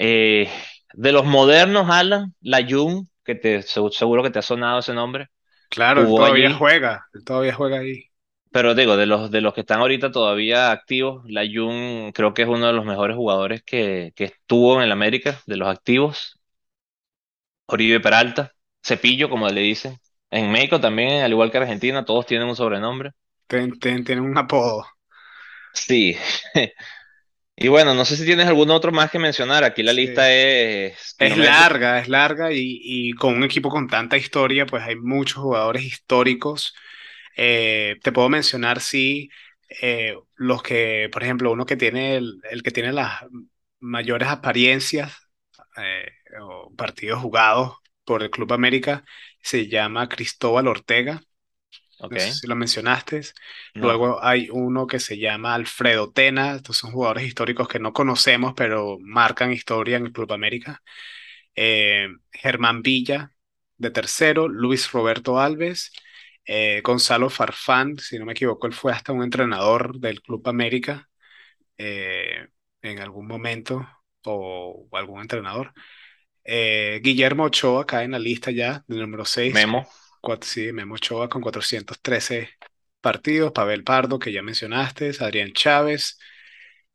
Eh, De los modernos, Alan, la Jun, que te, segu- seguro que te ha sonado ese nombre, Claro, él todavía allí. juega, él todavía juega ahí. Pero digo, de los, de los que están ahorita todavía activos, la Jun creo que es uno de los mejores jugadores que, que estuvo en el América, de los activos. Oribe Peralta, Cepillo, como le dicen. En México también, al igual que Argentina, todos tienen un sobrenombre. Ten- ten- tiene un apodo. Sí. [laughs] Y bueno, no sé si tienes algún otro más que mencionar. Aquí la Sí. lista es Es larga, es larga y, y con un equipo con tanta historia, pues hay muchos jugadores históricos. Eh, te puedo mencionar, sí, eh, los que, por ejemplo, uno que tiene el, el que tiene las mayores apariencias eh, o partidos jugados por el Club América, se llama Cristóbal Ortega. No sé Ok, si lo mencionaste. no. Luego hay uno que se llama Alfredo Tena. Estos son jugadores históricos que no conocemos, pero marcan historia en el Club América. Eh, Germán Villa, de tercero. Luis Roberto Alves. eh, Gonzalo Farfán, si no me equivoco, él fue hasta un entrenador del Club América eh, en algún momento, o algún entrenador. Guillermo Ochoa cae en la lista ya, del número 6 Memo. Cuat- sí, Memo Ochoa con 413 partidos, Pavel Pardo, que ya mencionaste, Adrián Chávez,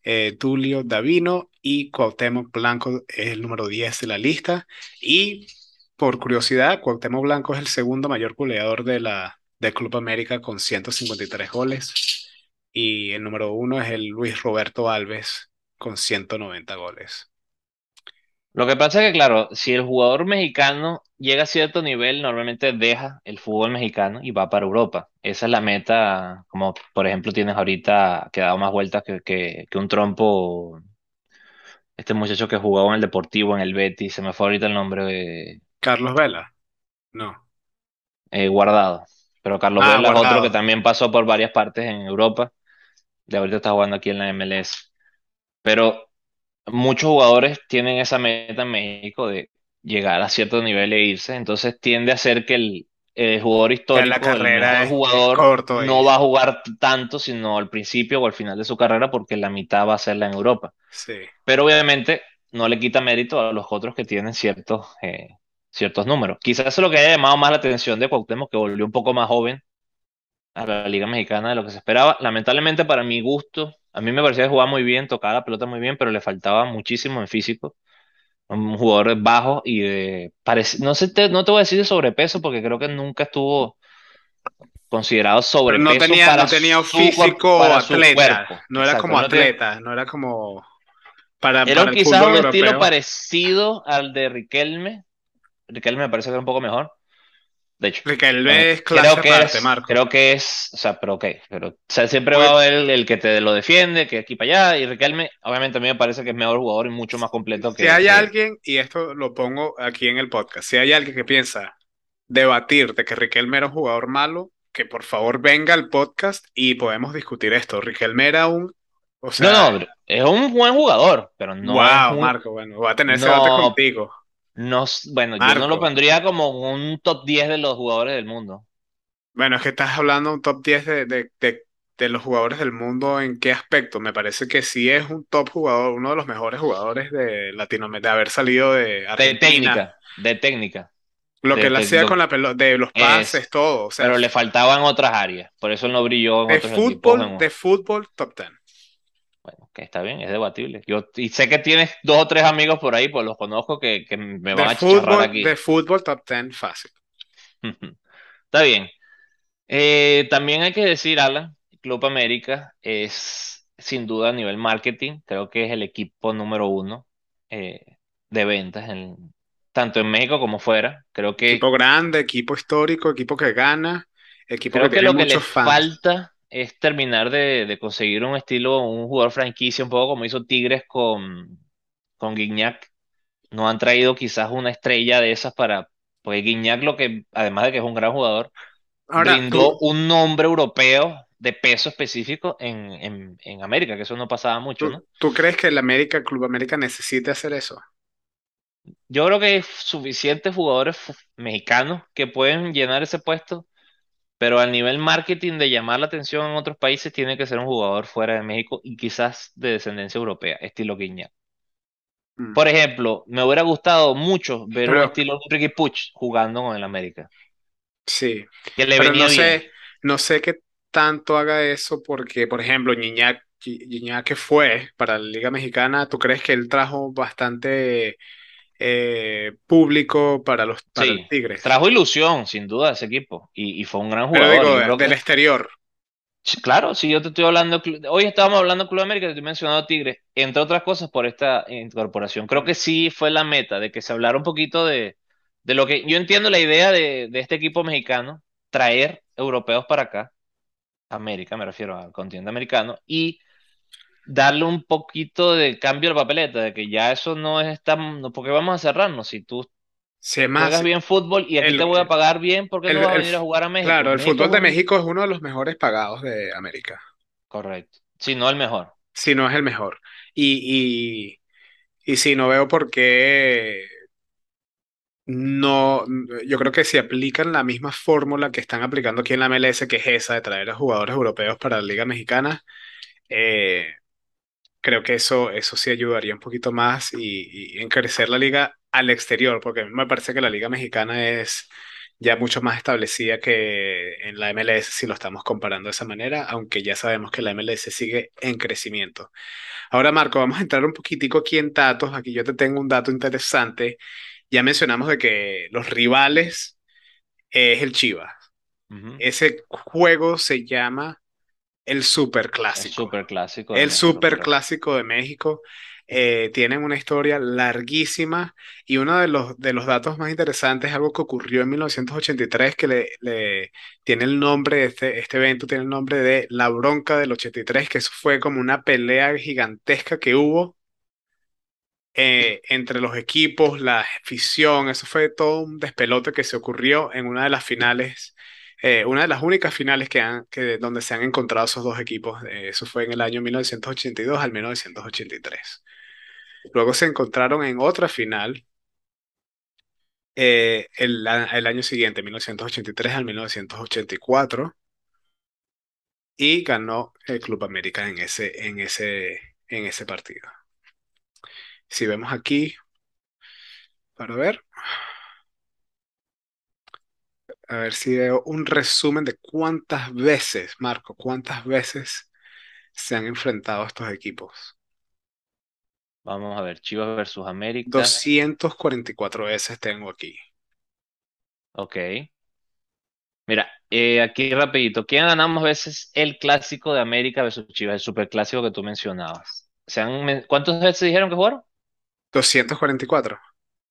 eh, Tulio Davino y Cuauhtémoc Blanco es el número 10 de la lista. Y por curiosidad, Cuauhtémoc Blanco es el segundo mayor goleador de la, del Club América con 153 goles. Y el número uno es el Luis Roberto Alves con 190 goles. Lo que pasa es que, claro, si el jugador mexicano llega a cierto nivel, normalmente deja el fútbol mexicano y va para Europa. Esa es la meta, como por ejemplo tienes ahorita que ha dado más vueltas que, que, que un trompo, este muchacho que jugaba en el Deportivo, en el Betis, se me fue ahorita el nombre, eh, Carlos Vela, no. eh, Guardado. Pero Carlos Ah, Vela es otro que también pasó por varias partes en Europa, de ahorita está jugando aquí en la MLS. Pero muchos jugadores tienen esa meta en México de llegar a cierto nivel e irse, entonces tiende a ser que el, el jugador la histórico, el carrera es jugador, corto no va a jugar tanto, sino al principio o al final de su carrera, porque la mitad va a serla en Europa. Sí. Pero obviamente no le quita mérito a los otros que tienen ciertos, eh, ciertos números. Quizás eso es lo que haya llamado más la atención de Cuauhtémoc, que volvió un poco más joven a la Liga Mexicana de lo que se esperaba. Lamentablemente para mi gusto, a mí me parecía que jugaba muy bien, tocaba la pelota muy bien, pero le faltaba muchísimo en físico. Un jugador bajo y de... parec- no sé, te- no te voy a decir de sobrepeso porque creo que nunca estuvo considerado Pero no sobrepeso tenía, no para tenía su, físico para atleta, no era Exacto. como atleta, no era como para, era para quizás un estilo europeo. parecido al de Riquelme. Riquelme me parece que era un poco mejor. De hecho, bueno, Riquelme es creo clase que aparte, es, Marco. creo que es, o sea, pero ok, pero o sea, siempre va Pues, a haber el, el que te lo defiende, que aquí para allá, y Riquelme, obviamente a mí me parece que es mejor jugador y mucho más completo si que, hay que alguien, y esto lo pongo aquí en el podcast, si hay alguien que piensa debatir de que Riquelme era un jugador malo, que por favor venga al podcast y podemos discutir esto. Riquelme era un, o No, sea, no, es un buen jugador, pero no wow, un, Marco, bueno, voy a tener ese debate contigo. No, bueno, yo no lo pondría como un top 10 de los jugadores del mundo. Bueno, es que estás hablando de un top 10 de, de, de, de los jugadores del mundo. ¿En qué aspecto? Me parece que sí es un top jugador, uno de los mejores jugadores de Latinoamérica, de haber salido de De Argentina. técnica, de técnica, Lo que de, él de hacía con lo la pelota, de los pases, es, todo. O sea, pero le faltaban otras áreas, por eso él no brilló en de otros equipos. fútbol, en- de fútbol, top 10. Que está bien, es debatible. Yo y sé que tienes dos o tres amigos por ahí, pues los conozco que, que me De van a fútbol, aquí. de fútbol, top 10, fácil. [laughs] Está bien. Eh, también hay que decir, Alan, Club América es sin duda a nivel marketing, creo que es el equipo número uno eh, de ventas, en- tanto en México como fuera. Creo que, Equipo grande, equipo histórico, equipo que gana, equipo que creo que tiene lo que le muchos fans. falta es terminar de, de conseguir un estilo, un jugador franquicia, un poco como hizo Tigres con, con Guiñac. No han traído quizás una estrella de esas para, pues Guiñac lo que, además de que es un gran jugador Ahora, brindó ¿tú, un nombre europeo de peso específico en, en, en América, que eso no pasaba mucho, tú, ¿no? tú crees que el América, Club América necesite hacer eso? Yo creo que hay suficientes jugadores mexicanos que pueden llenar ese puesto, pero al nivel marketing de llamar la atención en otros países tiene que ser un jugador fuera de México y quizás de descendencia europea, estilo Guiñac. Mm. Por ejemplo, me hubiera gustado mucho ver un Pero estilo Ricky Puch jugando con el América, sí, que le pero no venía bien. sé, no sé qué tanto haga eso porque, por ejemplo, Gignac que fue para la Liga Mexicana, ¿tú crees que él trajo bastante eh, público para los para los Sí, Tigres? trajo ilusión, sin duda, ese equipo, y, y fue un gran Pero jugador. digo, del que exterior. Claro, si yo te estoy hablando, hoy estábamos hablando de Club América, te estoy mencionando Tigres, entre otras cosas por esta incorporación. Creo que sí fue la meta de que se hablara un poquito de, de lo que yo entiendo la idea de, de este equipo mexicano, traer europeos para acá, América, me refiero al continente americano, y darle un poquito de cambio al papeleta, de que ya eso no es tan, porque vamos a cerrarnos, si tú Si más, juegas bien fútbol y aquí te el, voy a pagar bien, ¿por qué el, no vas a el- venir a jugar a claro, México? el México fútbol de. México es uno de los mejores pagados de América, Correcto, si no el mejor. si no es el mejor. Y, y, y sí, no veo por qué no, yo creo que si aplican la misma fórmula que están aplicando aquí en la MLS, que es esa de traer a jugadores europeos para la Liga Mexicana, eh, creo que eso, eso sí ayudaría un poquito más y, y en crecer la liga al exterior, porque a mí me parece que la Liga Mexicana es ya mucho más establecida que en la MLS si lo estamos comparando de esa manera, aunque ya sabemos que la MLS sigue en crecimiento. Ahora, Marco, vamos a entrar un poquitico aquí en datos. Aquí yo te tengo un dato interesante. Ya mencionamos de que los rivales es el Chivas. Ese juego se llama el El Superclásico. super clásico de El México, correcto. Superclásico de México. Eh, tienen una historia larguísima y uno de los, de los datos más interesantes es algo que ocurrió en 1983 que le, le tiene el nombre, este, este evento tiene el nombre de La Bronca del 83, que eso fue como una pelea gigantesca que hubo eh, entre los equipos, la afición, eso fue todo un despelote que se ocurrió en una de las finales, eh, una de las únicas finales que han, que, donde se han encontrado esos dos equipos. eh, eso fue en el año 1982 al 1983. Luego se encontraron en otra final eh, el, el año siguiente, 1983 al 1984, y ganó el Club América en ese, en ese, en ese partido. Si vemos aquí, para ver. A ver si veo un resumen de cuántas veces, Marco, cuántas veces se han enfrentado estos equipos. Vamos a ver, Chivas versus América. 244 veces tengo aquí. Ok. Mira, eh, aquí rapidito. ¿Quién más veces el clásico de América versus Chivas, el superclásico que tú mencionabas? ¿Se han ¿Cuántas veces dijeron que jugaron? 244.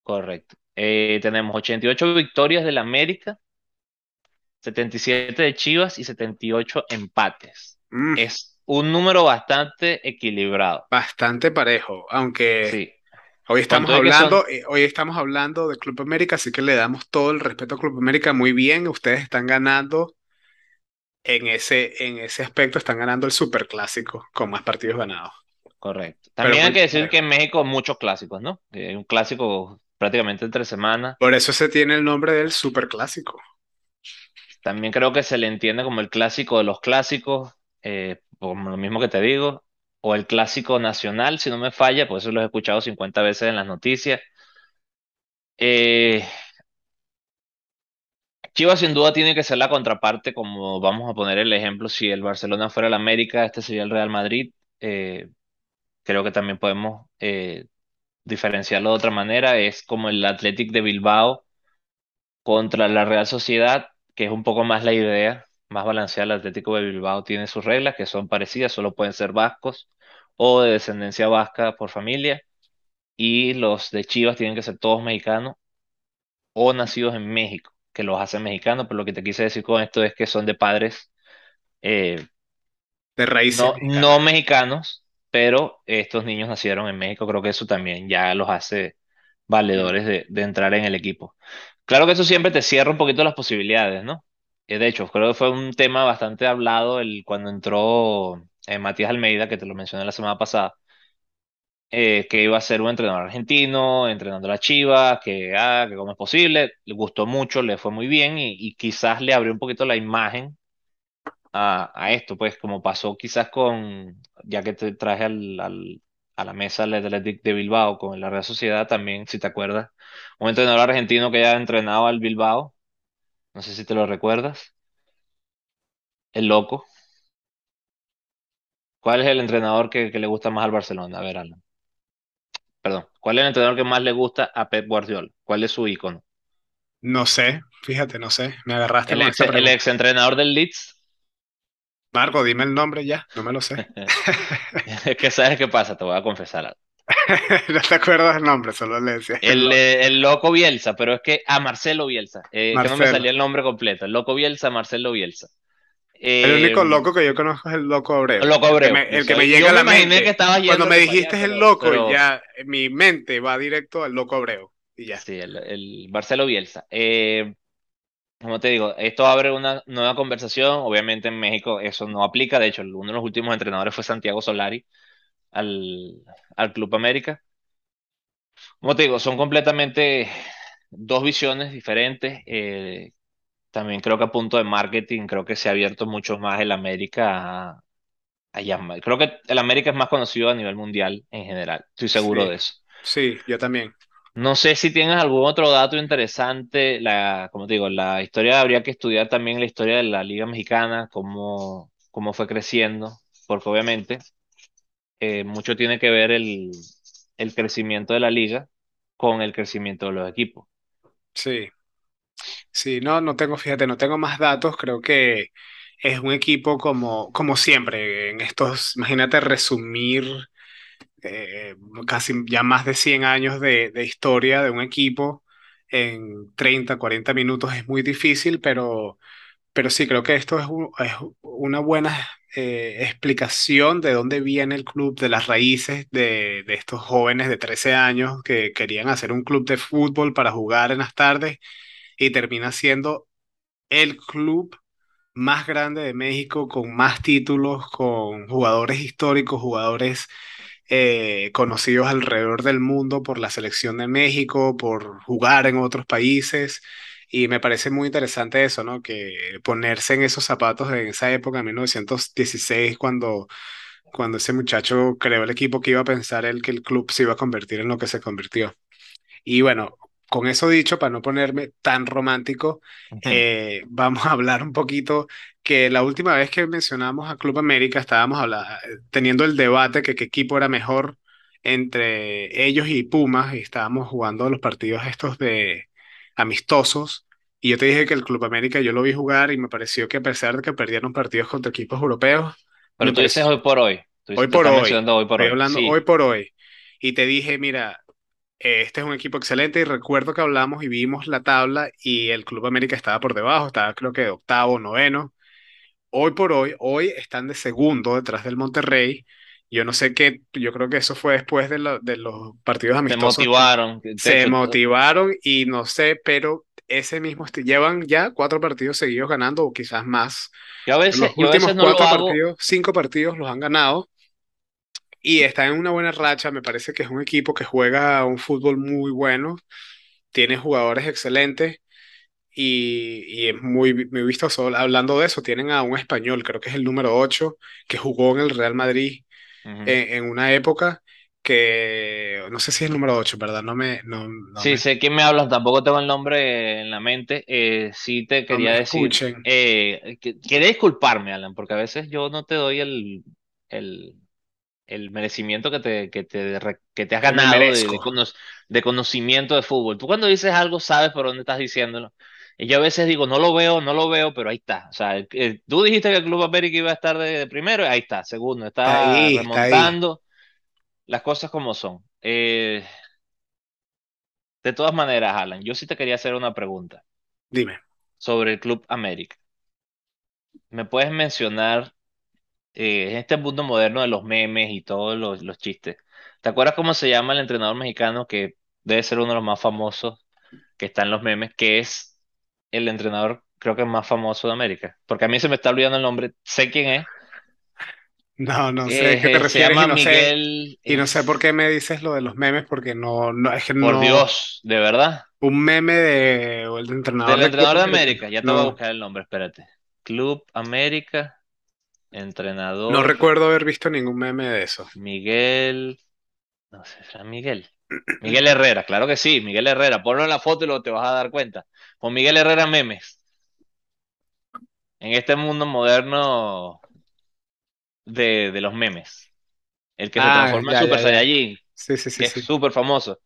Correcto. Eh, tenemos 88 victorias del América, 77 de Chivas y 78 empates. Mm, Es un número bastante equilibrado. bastante parejo, aunque Sí. hoy estamos son, hablando, eh, hoy estamos hablando de Club América, así que le damos todo el respeto a Club América. Muy bien, ustedes están ganando en ese, en ese aspecto, están ganando el superclásico con más partidos ganados. correcto. Pero También hay que decir parejo. que en México hay muchos clásicos, ¿no? Eh, Hay un clásico prácticamente entre semanas. Por eso se tiene el nombre del superclásico. También creo que se le entiende como el clásico de los clásicos, eh, como lo mismo que te digo, o el clásico nacional, si no me falla, por eso lo he escuchado 50 veces en las noticias. Eh, Chivas sin duda tiene que ser la contraparte, como vamos a poner el ejemplo, si el Barcelona fuera el América, este sería el Real Madrid. Eh, creo que también podemos eh, diferenciarlo de otra manera, es como el Athletic de Bilbao contra la Real Sociedad, que es un poco más la idea, más balanceada. El Atlético de Bilbao tiene sus reglas que son parecidas, solo pueden ser vascos o de descendencia vasca por familia, y los de Chivas tienen que ser todos mexicanos o nacidos en México, que los hacen mexicanos, pero lo que te quise decir con esto es que son de padres eh, De raíces no, no mexicanos, pero estos niños nacieron en México, creo que eso también ya los hace valedores de, de entrar en el equipo. Claro que eso siempre te cierra un poquito las posibilidades, ¿no? Eh, De hecho, creo que fue un tema bastante hablado el, cuando entró eh, Matías Almeida, que te lo mencioné la semana pasada, eh, que iba a ser un entrenador argentino, entrenando a la Chivas, que, ah, que cómo es posible, le gustó mucho, le fue muy bien y, quizás le abrió un poquito la imagen a, esto, pues como pasó quizás con, ya que te traje al, a la mesa del Athletic de Bilbao con la Real Sociedad también, si te acuerdas. Un entrenador argentino que ya entrenado al Bilbao, no sé si te lo recuerdas. El loco. ¿Cuál es el entrenador que, que le gusta más al Barcelona? A ver, Alan. Perdón. ¿Cuál es el entrenador que más le gusta a Pep Guardiola? ¿Cuál es su ícono? No sé, fíjate, no sé. Me agarraste El ex, el ex entrenador del Leeds. Marco, dime el nombre ya, no me lo sé. [laughs] Es que sabes qué pasa, te voy a confesar algo. [laughs] No te acuerdas el nombre, solo le decía el eh, el loco Bielsa, pero es que a Marcelo Bielsa, eh, que no me salía el nombre completo. El loco Bielsa, Marcelo Bielsa. El Eh, único loco que yo conozco es el loco Abreu. el loco El que Abreu. me, el que me llega a me la imaginé mente. que Cuando me dijiste allá, el loco, pero- ya mi mente va directo al loco Abreu. Y ya. Sí, el, el Marcelo Bielsa. Eh, como te digo, esto abre una nueva conversación. Obviamente en México eso no aplica. De hecho, uno de los últimos entrenadores fue Santiago Solari al, al Club América. Como te digo, son completamente dos visiones diferentes. Eh, también creo que a punto de marketing, creo que se ha abierto mucho más el América a, a llamar. Creo que el América es más conocido a nivel mundial en general. Estoy seguro Sí. de eso. Sí, yo también. No sé si tienes algún otro dato interesante. La, como te digo, la historia habría que estudiar también la historia de la Liga Mexicana, cómo, cómo fue creciendo, porque obviamente eh, mucho tiene que ver el, el crecimiento de la liga con el crecimiento de los equipos. Sí. Sí, no, no tengo, fíjate, no tengo más datos. Creo que es un equipo como, como siempre. En estos, imagínate resumir casi ya más de 100 años de, de historia de un equipo en 30, 40 minutos es muy difícil, pero, pero sí, creo que esto es, es una buena eh, explicación de dónde viene el club, de las raíces de, de estos jóvenes de 13 años que querían hacer un club de fútbol para jugar en las tardes y termina siendo el club más grande de México, con más títulos, con jugadores históricos, jugadores eh, conocidos alrededor del mundo por la selección de México, por jugar en otros países. Y me parece muy interesante eso, ¿no? Que ponerse en esos zapatos en esa época, en 1916, cuando, cuando ese muchacho creó el equipo que iba a pensar él que el club se iba a convertir en lo que se convirtió. Y bueno, con eso dicho, para no ponerme tan romántico, eh, [laughs] vamos a hablar un poquito que la última vez que mencionamos a Club América estábamos habla- teniendo el debate que qué equipo era mejor entre ellos y Pumas y estábamos jugando los partidos estos de amistosos y yo te dije que el Club América yo lo vi jugar y me pareció que a pesar de que perdieron partidos contra equipos europeos, Pero tú dices hoy por hoy. Tú hoy por hoy, hoy por hoy. Sí. hoy por hoy y te dije, mira, eh, Este es un equipo excelente y recuerdo que hablamos y vimos la tabla y el Club América estaba por debajo, estaba creo que de octavo, noveno. Hoy por hoy, hoy están de segundo detrás del Monterrey. Yo no sé qué, yo creo que eso fue después de, lo- de los partidos amistosos. motivaron. De Se hecho, motivaron y no sé, pero ese mismo, llevan ya cuatro partidos seguidos ganando o quizás más. Yo a veces, Los yo a últimos veces no lo cuatro partidos, cinco partidos los han ganado y están en una buena racha. Me parece que es un equipo que juega un fútbol muy bueno, tiene jugadores excelentes y, y es muy, muy vistoso. Hablando de eso, tienen a un español, creo que es el número 8, que jugó en el Real Madrid Ujú. en, en una época que no sé si es el número 8, ¿verdad? No me, no, no Sí, me, sé quién me hablas, tampoco tengo el nombre en la mente. Eh, sí te no quería me decir, escuchen. eh, que- quería disculparme, Alan, porque a veces yo no te doy el, el, el merecimiento que te, que te, que te has ganado de, de, merezco. cono- de conocimiento de fútbol. Tú cuando dices algo sabes por dónde estás diciéndolo. Y yo a veces digo, no lo veo, no lo veo, pero ahí está. O sea, el- el- tú dijiste que el Club América iba a estar de, de primero, y ahí está, segundo, Está está ahí, está ahí. remontando las cosas como son. Eh, de todas maneras, Alan, yo sí te quería hacer una pregunta Dime. sobre el Club América. ¿Me puedes mencionar eh, en este mundo moderno de los memes y todos los, los chistes? ¿Te acuerdas cómo se llama el entrenador mexicano que debe ser uno de los más famosos que está en los memes, que es el entrenador creo que más famoso de América? Porque a mí se me está olvidando el nombre, sé quién es. No, no sé a qué te Eh, refieres y no sé, y no sé por es, qué me dices lo de los memes, porque no, no, es que por no, Dios, de verdad. un meme de, o el entrenador Del entrenador de América. América, ya te voy a buscar el nombre, espérate. Club América, no entrenador recuerdo haber visto ningún meme de eso. Miguel No sé, será Miguel. Miguel Herrera, claro que sí, Miguel Herrera. Ponlo en la foto y lo te vas a dar cuenta. Con Miguel Herrera memes. En este mundo moderno de, de los memes. El que se Ah, transforma en ya, Super ya. Saiyajin, Sí, sí, sí, que es sí. súper famoso.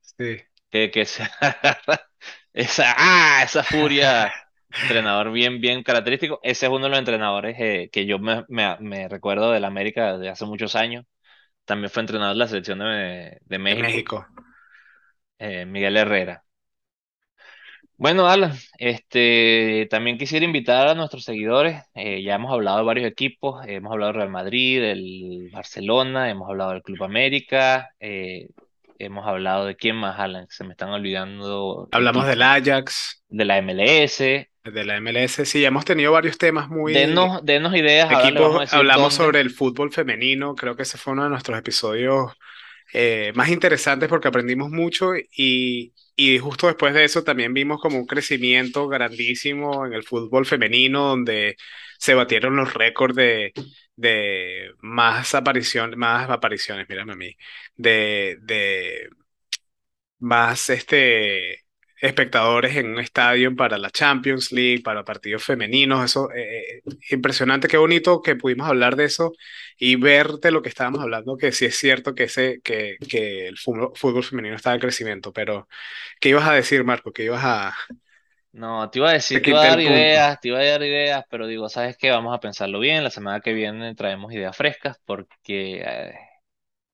Sí. Que, que se [laughs] esa, ah, esa furia. [laughs] Entrenador bien, bien característico. Ese es uno de los entrenadores eh, que yo me, me- me recuerdo de la América de hace muchos años. También fue entrenador de la selección de, de De México, México. eh, Miguel Herrera. Bueno, Alan, este, también quisiera invitar a nuestros seguidores. eh, ya hemos hablado de varios equipos, hemos hablado del Real Madrid, del Barcelona, hemos hablado del Club América, eh, hemos hablado de quién más, Alan, se me están olvidando Hablamos del Ajax, de la MLS. De la MLS. Sí, hemos tenido varios temas muy Denos, denos ideas, a equipos. decir Hablamos dónde. sobre el fútbol femenino. Creo que ese fue uno de nuestros episodios eh, más interesantes porque aprendimos mucho y, y justo después de eso también vimos como un crecimiento grandísimo en el fútbol femenino donde se batieron los récords de, de más aparición, más apariciones, mírame a mí, de, de más este, espectadores en un estadio para la Champions League, para partidos femeninos. Eso, eh, eh, impresionante, qué bonito que pudimos hablar de eso y ver de lo que estábamos hablando, que sí es cierto que, ese, que, que el fútbol, fútbol femenino está en crecimiento. Pero, ¿qué ibas a decir, Marco? ¿Qué ibas a...? No, te iba a decir, Te iba a dar punto. ideas, te iba a dar ideas, pero digo, ¿sabes qué? Vamos a pensarlo bien. La semana que viene traemos ideas frescas porque, eh,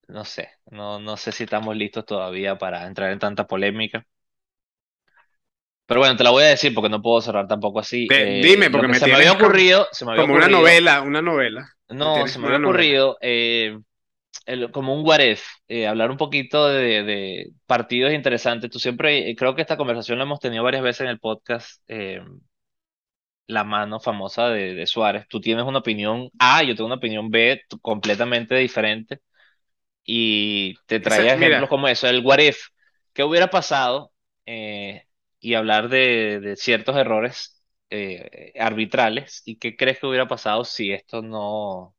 no sé, no, no sé si estamos listos todavía para entrar en tanta polémica. Pero bueno, te la voy a decir porque no puedo cerrar tampoco así. De- Eh, dime, porque que me se me había ocurrido, se me había como una ocurrido, novela, una novela. No, se me había una ocurrido eh, el- como un what if, eh, hablar un poquito de, de partidos interesantes. Tú siempre, eh, creo que esta conversación la hemos tenido varias veces en el podcast. eh, la mano famosa de, de Suárez. Tú tienes una opinión A, yo tengo una opinión B completamente diferente y te traía ejemplos mira, como eso, el what if, ¿qué hubiera pasado? Eh, y hablar de, de ciertos errores eh, arbitrales y qué crees que hubiera pasado si esto no,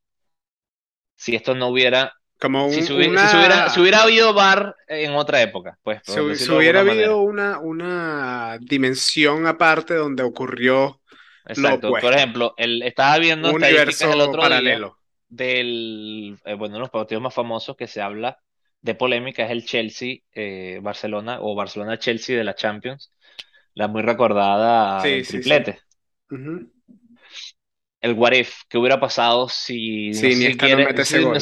si esto no hubiera, como si un- se hubiera, si se hubiera, si una... hubiera habido VAR en otra época, pues, Si, si hubiera habido manera. una, una dimensión aparte donde ocurrió lo Exacto. Por ejemplo, el, estaba viendo un estadísticas el otro día paralelo. del, eh, bueno, uno de los partidos más famosos que se habla de polémica es el Chelsea-Barcelona o Barcelona-Chelsea de la Champions, la muy recordada Sí, del sí, sí. triplete. El what if, ¿qué hubiera pasado si, Sí, si no no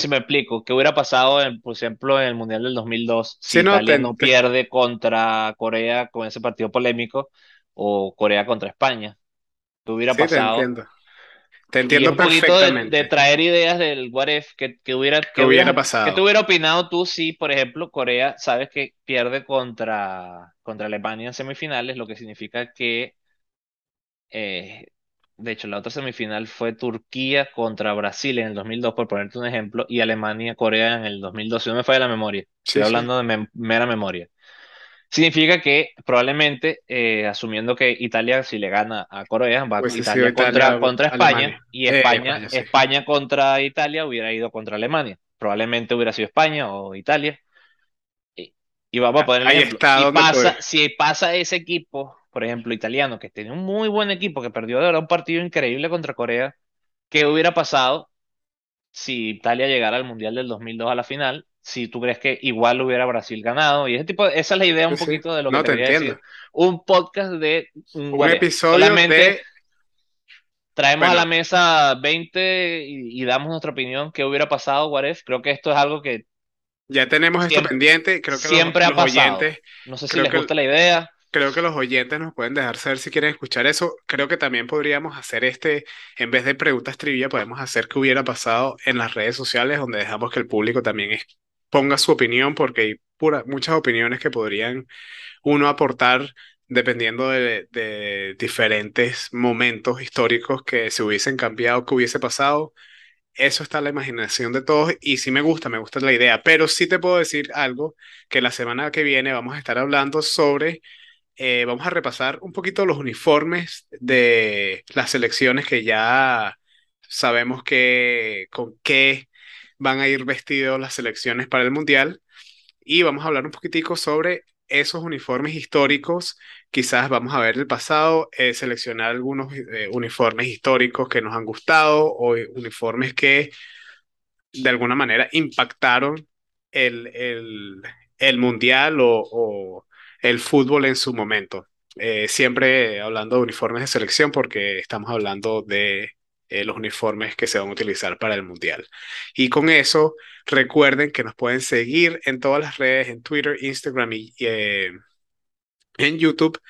me explico, qué hubiera pasado, en, por ejemplo, en el Mundial del 2002 si Italia te, no te- pierde contra Corea con ese partido polémico o Corea contra España? ¿Qué hubiera sí, te pasado? entiendo. Y un poquito de, de perfectamente. traer ideas del what if, que, que hubiera, ¿Qué que hubiera hubieras, que te pasado? hubiera opinado tú si, por ejemplo, Corea, sabes que pierde contra, contra Alemania en semifinales, lo que significa que, eh, de hecho, la otra semifinal fue Turquía contra Brasil en el 2002, por ponerte un ejemplo, y Alemania-Corea en el 2012. Si no me falla la memoria, estoy sí. hablando de mera memoria. Significa que probablemente, eh, asumiendo que Italia, si le gana a Corea, va sido Italia contra, Italia, contra España Alemania. y Eh, España, España, contra Italia hubiera ido contra Alemania. Probablemente hubiera sido España o Italia. Y, y vamos a poner el Ahí ejemplo. está Si pasa, si pasa ese equipo, por ejemplo, italiano, que tiene un muy buen equipo, que perdió de verdad un partido increíble contra Corea, ¿qué hubiera pasado si Italia llegara al Mundial del 2002 a la final, si tú crees que igual hubiera Brasil ganado, y ese tipo, esa es la idea un sí. poquito de lo que No, te te quería decir. entiendo. Un podcast de un Un episodio Solamente de, traemos a la mesa 20 y, y damos nuestra opinión, qué hubiera pasado, if. Creo que esto es algo que ya tenemos esto pendiente. Creo que los, siempre ha los pasado. oyentes, No sé si les que gusta la idea. Creo que los oyentes nos pueden dejar saber si quieren escuchar eso. Creo que también podríamos hacer este, en vez de preguntas trivia, podemos hacer qué hubiera pasado en las redes sociales, donde dejamos que el público también es- ponga su opinión, porque hay pura- muchas opiniones que podrían uno aportar dependiendo de, diferentes momentos históricos que se hubiesen cambiado, que hubiese pasado. Eso está a la imaginación de todos y sí me gusta, me gusta la idea, pero sí te puedo decir algo que la semana que viene vamos a estar hablando sobre eh, vamos a repasar un poquito los uniformes de las selecciones que ya sabemos que con qué van a ir vestidos las selecciones para el Mundial. y vamos a hablar un poquitico sobre esos uniformes históricos. Quizás vamos a ver el pasado, eh, seleccionar algunos eh, uniformes históricos que nos han gustado o uniformes que de alguna manera impactaron el, el, el mundial o, el fútbol en su momento. Eh, siempre hablando de uniformes de selección porque estamos hablando de eh, los uniformes que se van a utilizar para el mundial. Y con eso, recuerden que nos pueden seguir en todas las redes, en Twitter, Instagram y eh, en YouTube.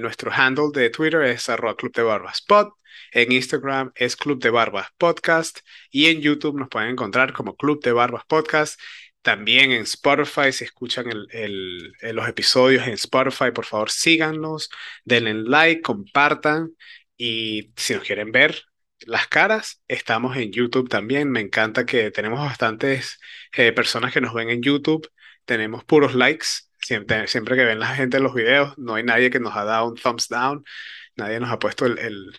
nuestro handle de Twitter es arroba Club de Barbas Pod. En Instagram es Club de Barbas Podcast. Y en YouTube nos pueden encontrar como Club de Barbas Podcast. También en Spotify, si escuchan el, los episodios en Spotify, por favor síganos, denle like, compartan y si nos quieren ver las caras, estamos en YouTube también. Me encanta que tenemos bastantes eh, personas que nos ven en YouTube, tenemos puros likes. Siempre, siempre que ven la gente los videos, no hay nadie que nos ha dado un thumbs down, nadie nos ha puesto el, el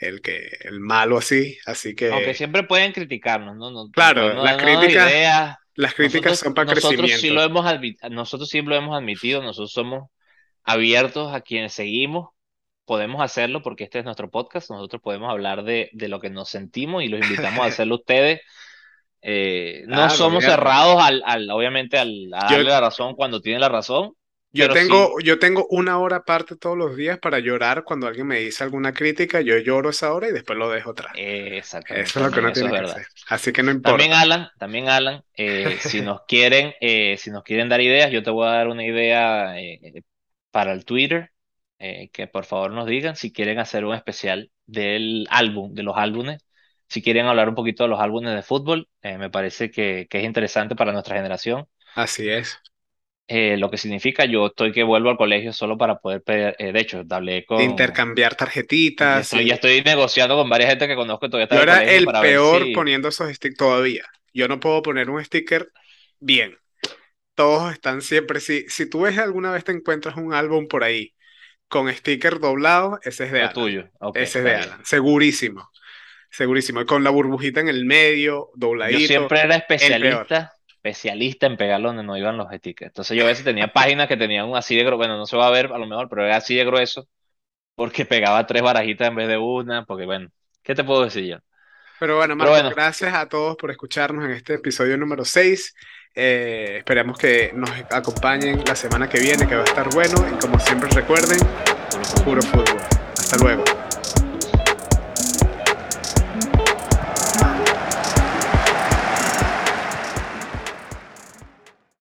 el que el malo así, así que aunque siempre pueden criticarnos, ¿no? claro, las críticas las críticas son para nosotros crecimiento. Sí lo hemos nosotros sí lo hemos admitido, nosotros somos abiertos a quienes seguimos, podemos hacerlo porque este es nuestro podcast, nosotros podemos hablar de, de lo que nos sentimos y los invitamos a hacerlo [laughs] ustedes. Eh, no somos cerrados al, al, obviamente al, a darle la razón cuando tienen la razón, yo tengo, yo tengo una hora aparte todos los días para llorar cuando alguien me dice alguna crítica, yo lloro esa hora y después lo dejo atrás. exactamente. Eso es lo que uno tiene que hacer. Así que no importa. También Alan, también Alan, eh, [laughs] si nos quieren, eh, si nos quieren dar ideas, yo te voy a dar una idea eh, para el Twitter, que por favor nos digan si quieren hacer un especial del álbum, de los álbumes. Si quieren hablar un poquito de los álbumes de fútbol, me parece que, que es interesante para nuestra generación. Así es. Eh, lo que significa yo estoy que vuelvo al colegio solo para poder pedir, eh, de hecho, hablé con... Intercambiar tarjetitas. Estoy, Ya estoy negociando con varias gente que conozco todavía. Yo era el peor poniendo esos stickers todavía. Yo no puedo poner un sticker bien. Todos están siempre, si, si tú ves alguna vez te encuentras un álbum por ahí con sticker doblado, ese es de Alan. tuyo. ese es de Alan, segurísimo. Segurísimo. Y con la burbujita en el medio, dobladito. Yo siempre era especialista especialista en pegar donde no iban los stickers. Entonces yo a veces tenía páginas que tenían un así de grueso, bueno, no se va a ver a lo mejor, pero era así de grueso, porque pegaba tres barajitas en vez de una, porque bueno, ¿qué te puedo decir yo? Pero bueno, Marco, gracias a todos por escucharnos en este episodio número 6. Eh, esperamos que nos acompañen la semana que viene, que va a estar bueno. Y como siempre recuerden, puro fútbol. Hasta luego.